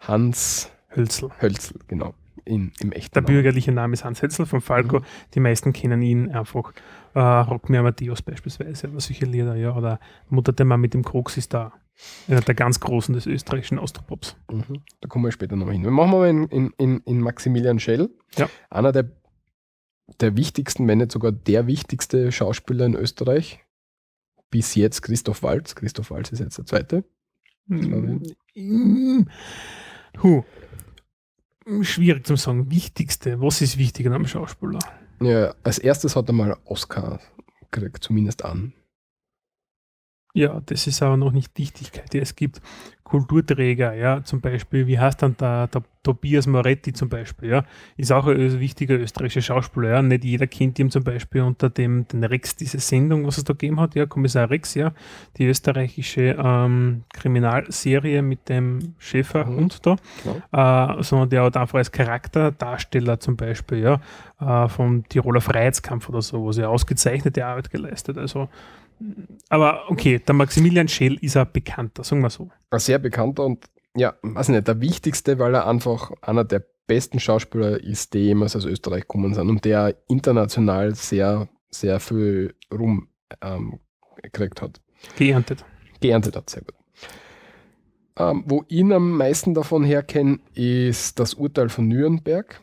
Hans Hölzl. Hölzl, genau, in, im echten Der Namen. bürgerliche Name ist Hans Hetzel von Falco. Mhm. Die meisten kennen ihn einfach. Äh, Rock Me Amadeus beispielsweise, oder solche Lieder, ja. Oder Mutter der Mann mit dem Krux ist da. Einer der ganz Großen des österreichischen Austropops. Mhm. Da kommen wir später noch hin. Wir machen mal in, in, in, in Maximilian Schell. Ja. Einer der, der wichtigsten, wenn nicht sogar der wichtigste Schauspieler in Österreich. Bis jetzt Christoph Waltz. Christoph Waltz ist jetzt der zweite. Mm. Huh. Schwierig zu sagen. Wichtigste. Was ist wichtiger am Schauspieler? Ja, als erstes hat er mal Oscar gekriegt, zumindest an. Ja, das ist aber noch nicht Dichtigkeit. Es gibt Kulturträger, ja, zum Beispiel, wie heißt dann der, der Tobias Moretti zum Beispiel, ja, ist auch ein ö- wichtiger österreichischer Schauspieler, ja. Nicht jeder kennt ihn zum Beispiel unter dem den Rex, diese Sendung, was es da gegeben hat, ja, Kommissar Rex, ja, die österreichische ähm, Kriminalserie mit dem Schäferhund da, äh, sondern der hat einfach als Charakterdarsteller zum Beispiel, ja, äh, vom Tiroler Freiheitskampf oder so, wo sie ausgezeichnete Arbeit geleistet, also aber okay, der Maximilian Schell ist ein bekannter, sagen wir so. Ein sehr bekannter und ja, weiß nicht, der wichtigste, weil er einfach einer der besten Schauspieler ist, die jemals aus Österreich gekommen sind und der international sehr, sehr viel Ruhm ähm, gekriegt hat. Geerntet. geerntet hat. Sehr gut. Ähm, wo ich ihn am meisten davon herkenne, ist das Urteil von Nürnberg.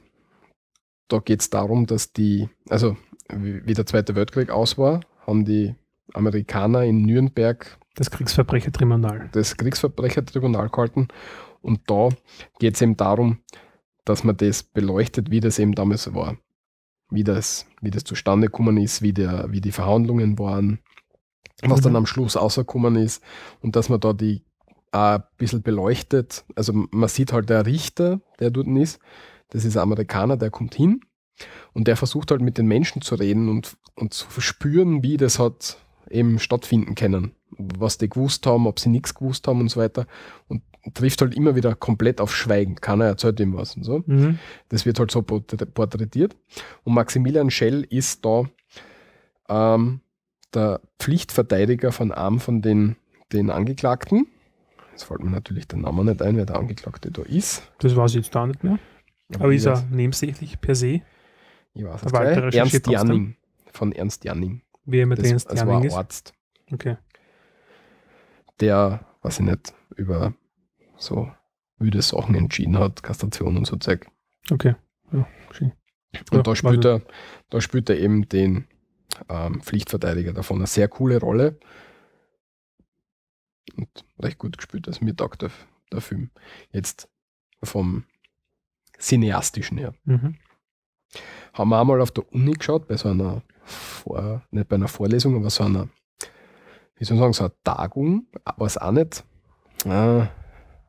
Da geht es darum, dass die, also wie wie der Zweite Weltkrieg aus war, haben die Amerikaner in Nürnberg Das Kriegsverbrechertribunal. das Kriegsverbrechertribunal gehalten. Und da geht es eben darum, dass man das beleuchtet, wie das eben damals war. Wie das, wie das zustande gekommen ist, wie, der, wie die Verhandlungen waren, was Mhm. dann am Schluss rausgekommen ist und dass man da die auch ein bisschen beleuchtet. Also man sieht halt der Richter, der dort ist, das ist ein Amerikaner, der kommt hin und der versucht halt mit den Menschen zu reden und, und zu verspüren, wie das hat eben stattfinden können. Was die gewusst haben, ob sie nichts gewusst haben und so weiter. Und trifft halt immer wieder komplett auf Schweigen. Keiner erzählt ihm was und so. Mhm. Das wird halt so porträt- porträtiert. Und Maximilian Schell ist da ähm, der Pflichtverteidiger von einem von den, den Angeklagten. Jetzt fällt mir natürlich der Name nicht ein, wer der Angeklagte da ist. Das weiß ich jetzt da nicht mehr. Aber ich ist er nebensächlich per se, Ich weiß es Ernst. Janning. Von Ernst Janning. Wie er mit Das, das war ist? Arzt, Okay. der, weiß ich nicht, über so wüde Sachen entschieden hat, Kastration und so Zeug. Okay. Ja, schön. Und Ja, da, spielt er, da spielt er eben den ähm, Pflichtverteidiger davon. Eine sehr coole Rolle. Und recht gut gespielt. Also mir taugt der, der Film. Jetzt vom Cineastischen her. Mhm. Haben wir einmal auf der Uni geschaut, bei so einer, Vor nicht bei einer Vorlesung, aber so einer, wie soll ich sagen, so einer Tagung, war es auch nicht. Äh,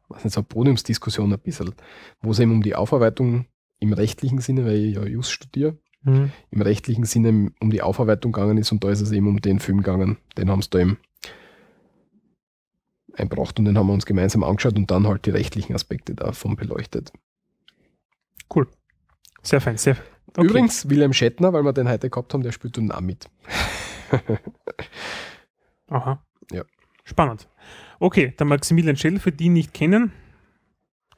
was nicht, so eine Podiumsdiskussion ein bisschen, wo es eben um die Aufarbeitung im rechtlichen Sinne, weil ich ja Just studiere, Mhm. im rechtlichen Sinne um die Aufarbeitung gegangen ist und da ist es eben um den Film gegangen. Den haben sie da eben einbracht und den haben wir uns gemeinsam angeschaut und dann halt die rechtlichen Aspekte davon beleuchtet. Sehr fein, sehr fein. Okay. Übrigens, Wilhelm Schettner, weil wir den heute gehabt haben, der spielt dann auch mit. Aha. Ja. Spannend. Okay, der Maximilian Schell, für die nicht kennen,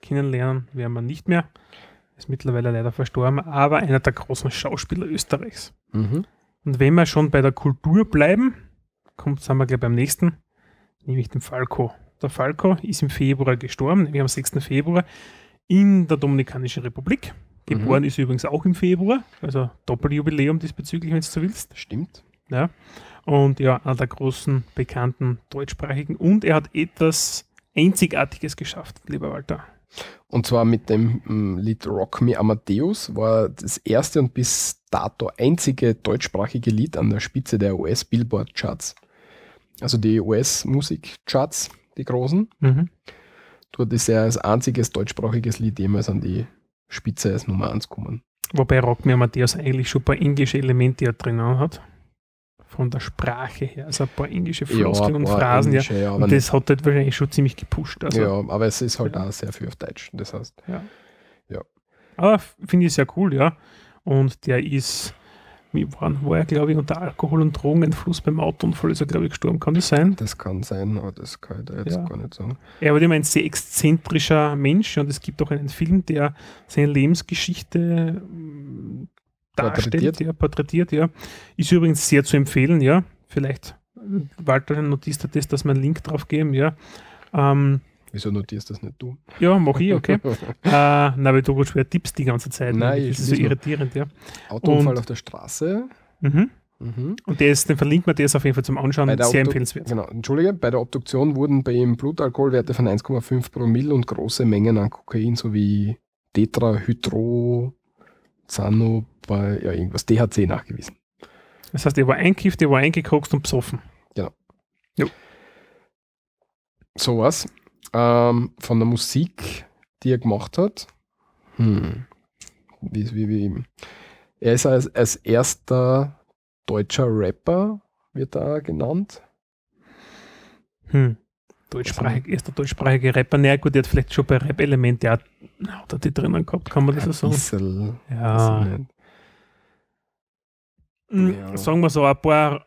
kennenlernen werden wir nicht mehr. Ist mittlerweile leider verstorben, aber einer der großen Schauspieler Österreichs. Mhm. Und wenn wir schon bei der Kultur bleiben, kommt, sind wir gleich beim nächsten, nämlich dem Falco. Der Falco ist im Februar gestorben, nämlich am 6. Februar in der Dominikanischen Republik. Geboren ist er übrigens auch im Februar, also Doppeljubiläum diesbezüglich, wenn du so willst. Stimmt. Ja. Und ja, einer der großen, bekannten deutschsprachigen. Und er hat etwas Einzigartiges geschafft, lieber Walter. Und zwar mit dem mm, Lied Rock Me Amadeus war das erste und bis dato einzige deutschsprachige Lied an der Spitze der US-Billboard-Charts. Also die US-Musik-Charts, die großen. Mhm. Dort ist er als einziges deutschsprachiges Lied jemals an die Spitze als Nummer 1 gekommen. Wobei Rock Me Amadeus eigentlich schon ein paar englische Elemente ja drinnen hat. Von der Sprache her. Also ein paar englische Floskeln und ein paar Phrasen. Ja. englische, ja, aber Und das hat halt wahrscheinlich schon ziemlich gepusht. Also. ja, aber es ist halt Ja. auch sehr viel auf Deutsch. Das heißt, Aber f- finde ich sehr cool, ja. Und der ist, wie war, war er, glaube ich, unter Alkohol- und Drogeneinfluss beim Autounfall ist er, glaube ich, gestorben. Kann das sein? das kann sein, aber das kann ich da jetzt Ja. gar nicht sagen. Er war immer ein sehr exzentrischer Mensch und es gibt auch einen Film, der seine Lebensgeschichte mm, darstellt, Porträtiert. ja, porträtiert, ja. Ist übrigens sehr zu empfehlen, ja. Vielleicht, äh, Walter, notierst du das, dass wir einen Link drauf geben, ja. Ähm, Wieso notierst das nicht du? ja, mach ich, okay. äh, na, weil du schwer tippst die ganze Zeit. Nein, das ich ist so irritierend, ja. Autounfall Und- auf der Straße. Mhm. Mhm. Und der ist, den verlinkt man, der ist auf jeden Fall zum Anschauen sehr Obdu- empfehlenswert. Genau, entschuldige, bei der Obduktion wurden bei ihm Blutalkoholwerte von 1,5 Promille und große Mengen an Kokain sowie Tetrahydrozano bei ja, irgendwas THC nachgewiesen. Das heißt, er war einkifft, er war eingekokst und besoffen. Sowas. Ähm, von der Musik, die er gemacht hat. Hm. Wie, wie, wie. Er ist als, als erster deutscher Rapper, wird er genannt. Hm. Deutschsprachig, erster deutschsprachige Rapper. Na ja, gut, der hat vielleicht schon bei Rap-Elemente auch hat er die drinnen gehabt, kann man das so sagen? bisschen, Ja. Mm, Ja. Sagen wir so, ein paar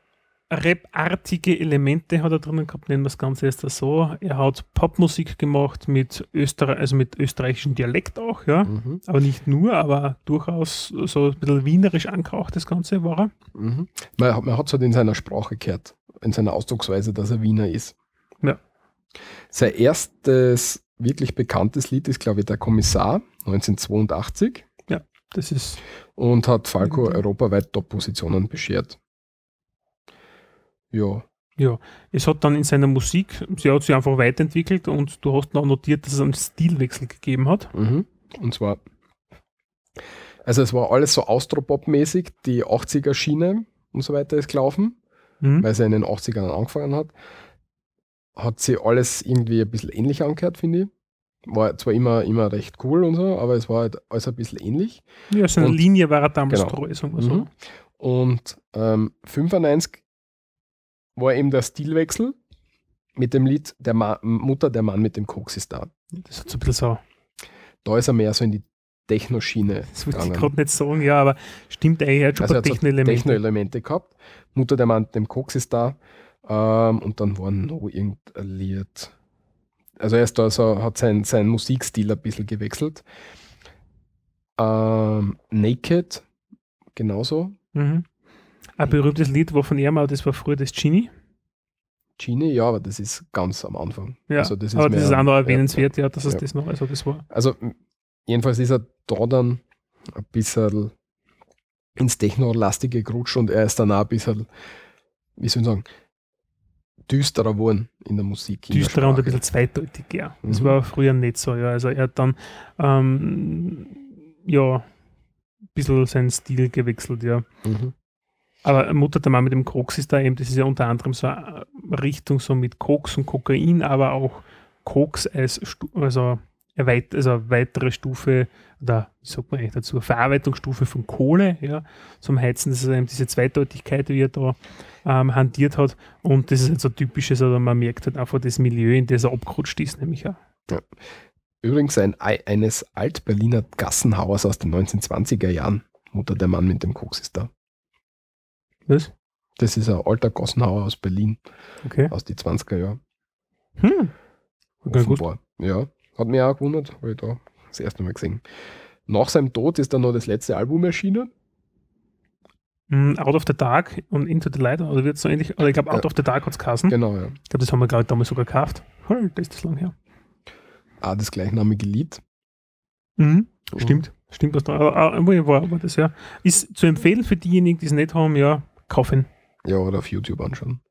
Rap-artige Elemente hat er drinnen gehabt, nennen wir das Ganze erst so. Er hat Popmusik gemacht mit Österreich, also mit österreichischem Dialekt auch, ja. Mhm. Aber nicht nur, aber durchaus so ein bisschen wienerisch angehaucht, das Ganze war er. Mhm. Man, hat- man hat es halt in seiner Sprache gehört, in seiner Ausdrucksweise, dass er Wiener ist. Ja. Sein erstes wirklich bekanntes Lied ist, glaube ich, Der Kommissar 1982 Das ist und hat Falco europaweit Top-Positionen beschert. Ja, Es hat dann in seiner Musik, sie hat sich einfach weiterentwickelt und du hast noch notiert, dass es einen Stilwechsel gegeben hat. mhm. und zwar, also es war alles so Austropop-mäßig, die 80er-Schiene und so weiter ist gelaufen. Mhm. weil sie in den 80ern angefangen hat, hat sie alles irgendwie ein bisschen ähnlich angehört, finde ich. War zwar immer, immer recht cool und so, aber es war halt alles ein bisschen ähnlich. Ja, seine Und- Linie war er damals genau. treu, sagen wir so. Mhm. Und ähm, 95 war eben der Stilwechsel mit dem Lied der Ma Mutter, der Mann mit dem Koks ist da. Das so ein bisschen so, Da ist er mehr so in die Techno-Schiene das wollte ich gerade nicht sagen, ja, aber stimmt eigentlich, er hat schon Also so Techno-Elemente. Techno-Elemente gehabt. Mutter der Mann mit dem Koks ist da. Ähm, und dann war noch irgendein Lied. Also er ist da so, hat sein, sein Musikstil ein bisschen gewechselt. Ähm, Naked, genauso. Mhm. Ein berühmtes Lied war von ihm, aber das war früher das Genie. Genie, ja, aber das ist ganz am Anfang. Ja, Also das ist aber das ist auch noch ja, erwähnenswert, ja, dass es ja. das noch, also das war. Also jedenfalls ist er da dann ein bisschen ins Techno-lastige gerutscht und er ist dann auch ein bisschen, wie soll ich sagen, düsterer geworden in der Musik. in der düsterer und ein bisschen zweideutig, ja. Das Mhm. war früher nicht so, ja. Also er hat dann ähm, ja ein bisschen seinen Stil gewechselt, ja. Mhm. Aber Mutter der Mann mit dem Koks ist da eben, das ist ja unter anderem so eine Richtung so mit Koks und Kokain, aber auch Koks als also erweit also weitere Stufe oder wie sagt man eigentlich dazu, Verarbeitungsstufe von Kohle, ja, zum Heizen. Das ist eben diese Zweideutigkeit, wie er da ähm, hantiert hat. Und das ist halt so typisches, oder man merkt halt einfach das Milieu, in das er abgerutscht ist, nämlich ja. Übrigens ein, Ei- eines Alt-Berliner Gassenhauers aus den 1920er Jahren. Mutter der Mann mit dem Koks ist da. Was? Das ist ein alter Gassenhauer aus Berlin, Okay. aus den 20er Jahren. Hm. Okay, gut. Ja, hat mich auch gewundert, habe ich da das erste Mal gesehen. Nach seinem Tod ist dann noch das letzte Album erschienen. Mm, Out of the Dark und Into the Light, oder wird so ähnlich, oder ich glaube Out Ja. of the Dark hat es geheißen. Genau, ja. Ich glaube, das haben wir, glaube ich, damals sogar gekauft. Hm, das ist das lang her. Auch das gleichnamige Lied. Mhm. Stimmt. Stimmt was da. Aber, aber, war, aber das ja. Ist zu empfehlen für diejenigen, die es nicht haben, ja, kaufen. Ja, oder auf YouTube anschauen.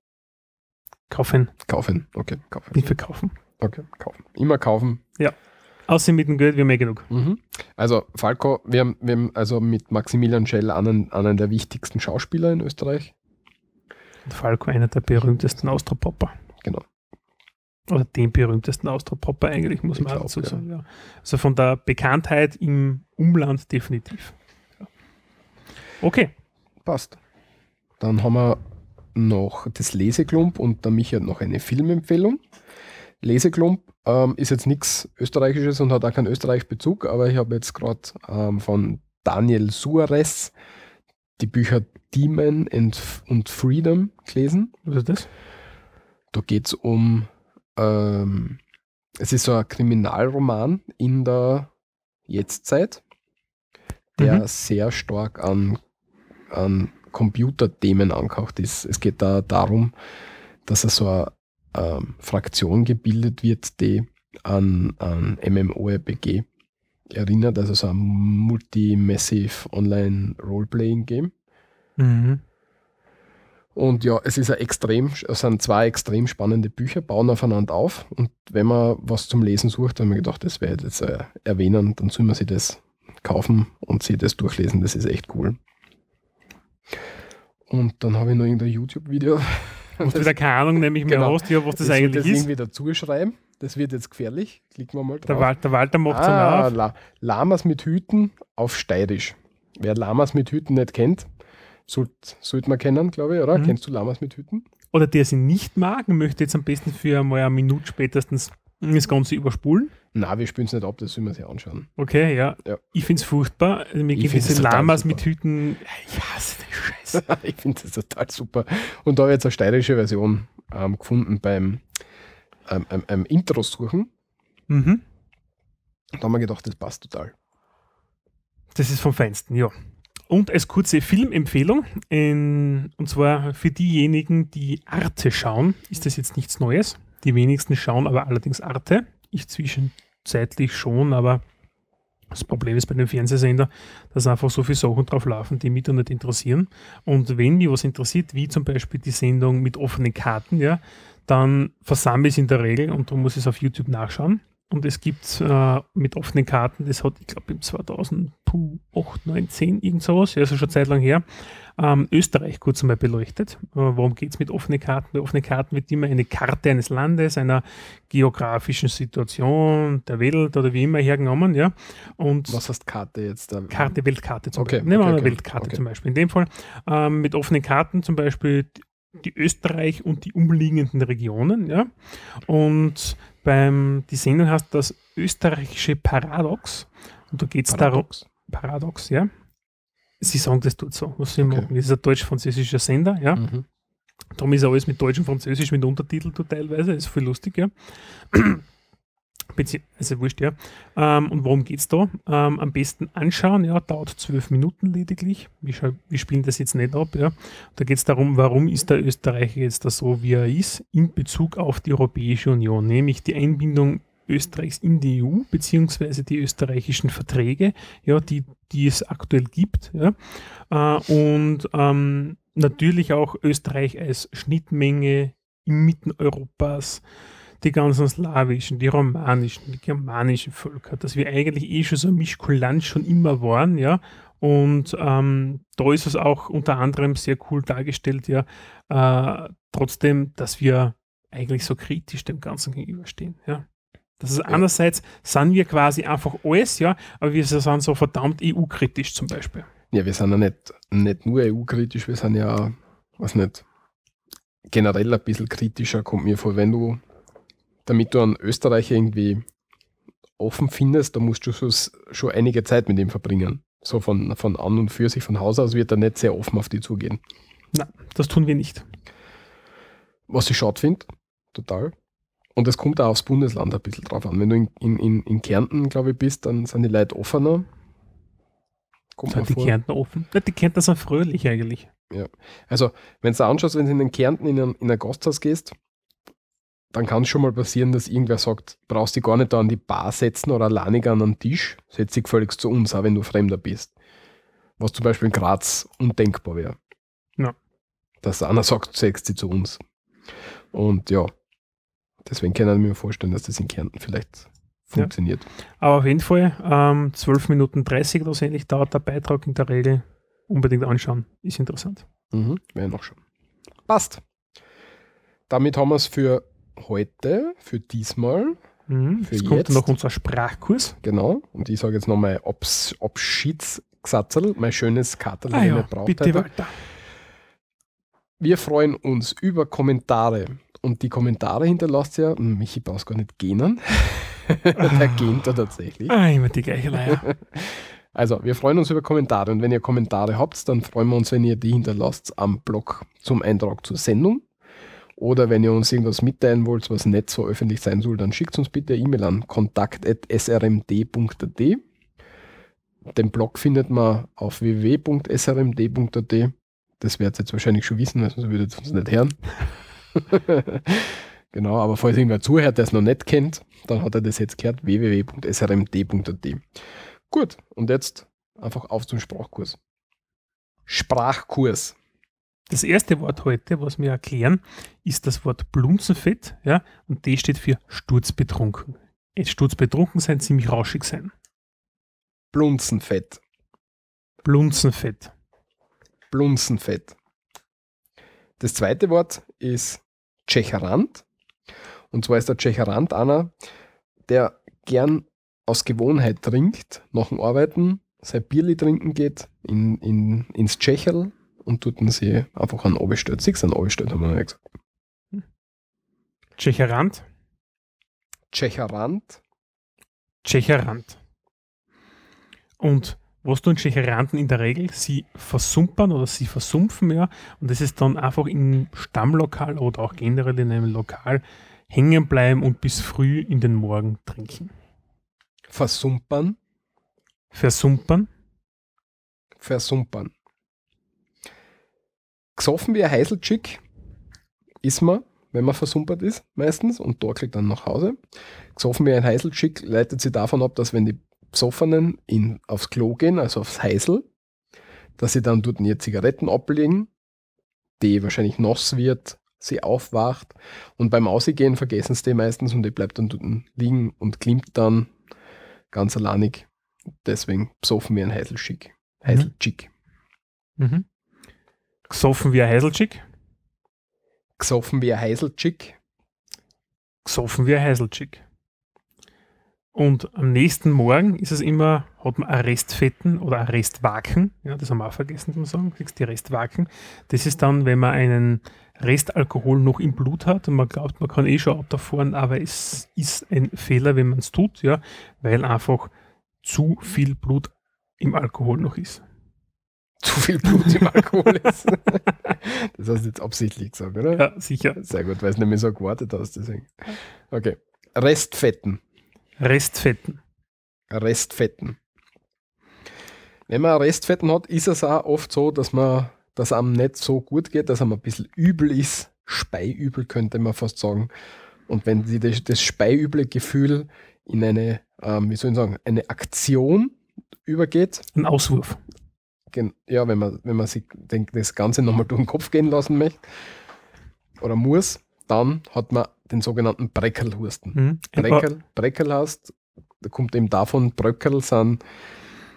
Kaufen. Kaufen. Okay, kaufen. Nicht verkaufen. Okay, kaufen. Immer kaufen. Außerdem mit dem Geld, wir haben eh genug. Mhm. Also Falco, wir haben, wir haben also mit Maximilian Schell einen, einen der wichtigsten Schauspieler in Österreich. Und Falco, einer der berühmtesten Austropopper. Genau. Oder den berühmtesten Austropopper eigentlich, muss Ich man auch glaub, dazu ja. sagen. Ja. Also von der Bekanntheit im Umland definitiv. Ja. Okay. Passt. Dann haben wir noch das Leseklump und der Michi hat noch eine Filmempfehlung. Leseklump ähm, ist jetzt nichts Österreichisches und hat auch keinen Österreich-Bezug, aber ich habe jetzt gerade ähm, von Daniel Suarez die Bücher Demon und Freedom gelesen. Was ist das? Da geht es um, ähm, es ist so ein Kriminalroman in der Jetztzeit, der Mhm. sehr stark an, an Computerthemen angehaucht ist. Es geht da darum, dass er so eine ähm, Fraktion gebildet wird, die an, an MMORPG erinnert, also so ein Multi-Massive Online-Role-Playing-Game. Mhm. Und ja, es ist ein extrem, es sind zwei extrem spannende Bücher, bauen aufeinander auf. Und wenn man was zum Lesen sucht, haben wir gedacht, das werde ich jetzt äh, erwähnen, dann soll man sich das kaufen und sich das durchlesen. Das ist echt cool. Und dann habe ich noch irgendein YouTube-Video. Musst du wieder keine Ahnung, nämlich mehr Genau. hast, ja, was das soll eigentlich das ist. irgendwie dazu schreiben. Das wird jetzt gefährlich. Klicken wir mal drauf. Der, Wal der Walter macht es ah, auf. La Lamas mit Hüten auf Steirisch. Wer Lamas mit Hüten nicht kennt, sollte sollt man kennen, glaube ich, oder? Mhm. Kennst du Lamas mit Hüten? Oder der sie nicht mag, möchte jetzt am besten für mal eine Minute spätestens das Ganze überspulen. Na, wir spielen es nicht ab, das sollen wir sich anschauen. Okay, ja. Ja. Ich finde es furchtbar. Mir Ich find's diese Lamas mit Hüten. Ich hasse den Ich finde das total super. Und da habe ich jetzt eine steirische Version ähm, gefunden beim ähm, ähm, ähm, Intro suchen. mhm. Da haben wir gedacht, das passt total. Das ist vom Feinsten, ja. Und als kurze Filmempfehlung, in, und zwar für diejenigen, die Arte schauen, ist das jetzt nichts Neues. Die wenigsten schauen aber allerdings Arte. Ich zwischenzeitlich schon, aber das Problem ist bei dem Fernsehsender, dass einfach so viele Sachen drauf laufen, die mich nicht interessieren. Und wenn mich was interessiert, wie zum Beispiel die Sendung mit offenen Karten, ja, dann versammle ich es in der Regel und dann muss ich es auf YouTube nachschauen. Und es gibt äh, mit offenen Karten, das hat, ich glaube, im 2008, 9, 10, irgend sowas, also schon Zeit lang her, ähm, Österreich kurz einmal beleuchtet. Äh, worum geht es mit offenen Karten? Bei offenen Karten wird immer eine Karte eines Landes, einer geografischen Situation, der Welt oder wie immer hergenommen, ja. Und Was heißt Karte jetzt? da? Karte, Weltkarte zum Okay, Beispiel. Nehmen wir okay, eine okay, Weltkarte okay. zum Beispiel. In dem Fall ähm, mit offenen Karten zum Beispiel die- Österreich und die umliegenden Regionen. Ja? Und beim, die Sendung heißt das österreichische Paradox. Und da geht es darum. Paradox, ja. Sie sagen das dort so, was sie Okay. machen. Das ist ein deutsch-französischer Sender, ja. Mhm. Darum ist alles mit Deutsch und Französisch mit Untertitel teilweise. ist viel lustig, ja. Also wurscht, ja. Ähm, und worum geht es da? Ähm, am besten anschauen, ja, dauert zwölf Minuten lediglich. Wir, wir spielen das jetzt nicht ab, ja. Da geht es darum, warum ist der Österreicher jetzt da so, wie er ist, in Bezug auf die Europäische Union, nämlich die Einbindung Österreichs in die EU, beziehungsweise die österreichischen Verträge, ja, die, die es aktuell gibt, ja. Äh, und ähm, natürlich auch Österreich als Schnittmenge inmitten Europas, die ganzen slawischen, die romanischen, die germanischen Völker, dass wir eigentlich eh schon so ein Mischkulant schon immer waren, ja. Und ähm, da ist es auch unter anderem sehr cool dargestellt, ja, äh, trotzdem, dass wir eigentlich so kritisch dem Ganzen gegenüberstehen, ja. Das ist einerseits sind wir quasi einfach alles, ja, aber wir sind so verdammt EU-kritisch zum Beispiel. Ja, wir sind ja nicht, nicht nur EU-kritisch, wir sind ja, was nicht, generell ein bisschen kritischer, kommt mir vor, wenn du, damit du einen Österreicher irgendwie offen findest, da musst du schon, schon einige Zeit mit ihm verbringen. So von, von an und für sich, von Haus aus wird er nicht sehr offen auf die zugehen. Das tun wir nicht. Was ich schade finde, total. Und es kommt auch aufs Bundesland ein bisschen drauf an. Wenn du in, in, in, Kärnten, glaube ich, bist, dann sind die Leute offener. Kommt Sind die vor. Kärntner offen? Ja, die Kärntner sind fröhlich eigentlich. Also, wenn du anschaust, wenn du in den Kärnten in ein, in ein Gasthaus gehst, dann kann es schon mal passieren, dass irgendwer sagt, brauchst dich gar nicht da an die Bar setzen oder alleinig an den Tisch, setz dich völlig zu uns, auch wenn du Fremder bist. Was zum Beispiel in Graz undenkbar wäre. Ja. Dass einer sagt, setz dich zu uns. Und ja, deswegen kann ich mir vorstellen, dass das in Kärnten vielleicht funktioniert. Aber auf jeden Fall, ähm, 12 Minuten 30 oder so ähnlich dauert der Beitrag in der Regel. Unbedingt anschauen, ist interessant. Mhm, wäre noch schon. Passt. Damit haben wir es für heute, für diesmal. Mhm. Für Jetzt kommt noch unser Sprachkurs. Genau. Und ich sage jetzt noch mein Abs Abschiedsgesatzel, mein schönes Katerl, Ah ja, bitte weiter. Wir freuen uns über Kommentare. Und die Kommentare hinterlasst ja, hm, Michi brauchst gar nicht gähnen. Der gähnt da tatsächlich. Ah, immer die gleiche Leier. Also, wir freuen uns über Kommentare und wenn ihr Kommentare habt, dann freuen wir uns, wenn ihr die hinterlasst am Blog zum Eintrag zur Sendung. Oder wenn ihr uns irgendwas mitteilen wollt, was nicht so öffentlich sein soll, dann schickt uns bitte eine E-Mail an kontakt.srmd.at. Den Blog findet man auf www.srmd.at. Das werdet ihr jetzt wahrscheinlich schon wissen, weil sonst würdet ihr uns nicht hören. genau, aber falls irgendwer zuhört, der es noch nicht kennt, dann hat er das jetzt gehört, www.srmd.at. Gut, und jetzt einfach auf zum Sprachkurs. Sprachkurs. Das erste Wort heute, was wir erklären, ist das Wort Blunzenfett, ja, und das steht für sturzbetrunken. Sturzbetrunken sein, ziemlich rauschig sein. Blunzenfett. Blunzenfett. Blunzenfett. Das zweite Wort ist Tschecherant. Und zwar ist der Tschecherant einer, der gern aus Gewohnheit trinkt, nach dem Arbeiten, sein Bierli trinken geht, in, in, ins Tschecherl und tut ihn sie einfach an. Siehst du, an Oberstellt, haben wir ja gesagt. Tschecherant. Tschecherant. Tschecherant. Und was tun Tschecheranten in der Regel? Sie versumpern oder sie versumpfen ja. Und das ist dann einfach im Stammlokal oder auch generell in einem Lokal hängen bleiben und bis früh in den Morgen trinken. Versumpern. Versumpern. Versumpern. Gesoffen wie ein Heiselchick ist man, wenn man versumpert ist, meistens, und torkelt dann nach Hause. Gesoffen wie ein Heiselchick leitet sie davon ab, dass wenn die Besoffenen in, aufs Klo gehen, also aufs Heisel, dass sie dann dort ihre Zigaretten ablegen, die wahrscheinlich nass wird, sie aufwacht und beim Ausgehen vergessen sie die meistens und die bleibt dann dort liegen und klimmt dann ganz alleinig. Deswegen besoffen wie ein Heiselchick. Heiselchick. Mhm. Gesoffen wie ein Heiselchick. Gesoffen wie ein Heiselchick. Gesoffen wie ein Heiselchick. Und am nächsten Morgen ist es immer, hat man Restfetten oder Restwaken. Ja, das haben wir auch vergessen zu sagen. Die Restwaken. Das ist dann, wenn man einen Restalkohol noch im Blut hat und man glaubt, man kann eh schon Auto fahren, aber es ist ein Fehler, wenn man es tut, ja, weil einfach zu viel Blut im Alkohol noch ist. Zu viel Blut im Alkohol ist. das hast du jetzt absichtlich gesagt, oder? Ja, sicher. Sehr gut, weil es nämlich so gewartet hast, deswegen. Okay. Restfetten. Restfetten. Restfetten. Wenn man Restfetten hat, ist es auch oft so, dass man, dass einem nicht so gut geht, dass einem ein bisschen übel ist. Speiübel könnte man fast sagen. Und wenn sie das, das speiüble Gefühl in eine, ähm, wie soll ich sagen, eine Aktion übergeht, Ein Auswurf. ja, wenn man, wenn man sich denkt, das Ganze nochmal durch den Kopf gehen lassen möchte oder muss, dann hat man den sogenannten Breckelhusten. Mhm. Breckel heißt, da kommt eben davon, Bröckel sind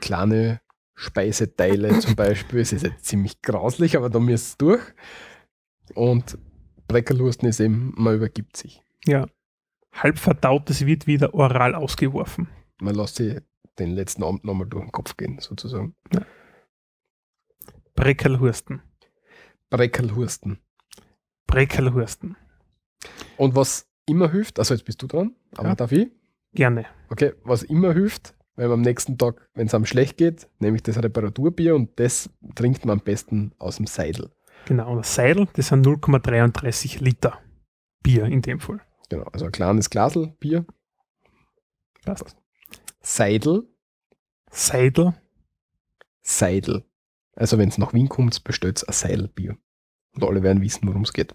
kleine Speiseteile zum Beispiel. Es ist jetzt ziemlich grauslich, aber da müsst ihr durch. Und Breckelhusten ist eben, man übergibt sich. Ja. Halb verdautes wird wieder oral ausgeworfen. Man lässt sich den letzten Abend nochmal durch den Kopf gehen, sozusagen. Breckelhursten. Breckelhusten. Breckelhursten. Und was immer hilft, also jetzt bist du dran, aber Ja. darf ich? Gerne. Okay, was immer hilft, wenn man am nächsten Tag, wenn es einem schlecht geht, nämlich das Reparaturbier und das trinkt man am besten aus dem Seidel. Genau. Und das Seidel, das sind 0,33 Liter Bier in dem Fall. Genau, also ein kleines Glasel Bier. Passt. Seidel, Seidel. Seidel. Also wenn es nach Wien kommt, bestellt ein Seidelbier. Und alle werden wissen, worum es geht.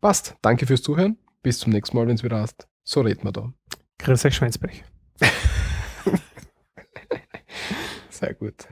Passt. Danke fürs Zuhören. Bis zum nächsten Mal, wenn es wieder heißt. So reden wir da. Grüß euch, Schweinsberg. Sehr gut.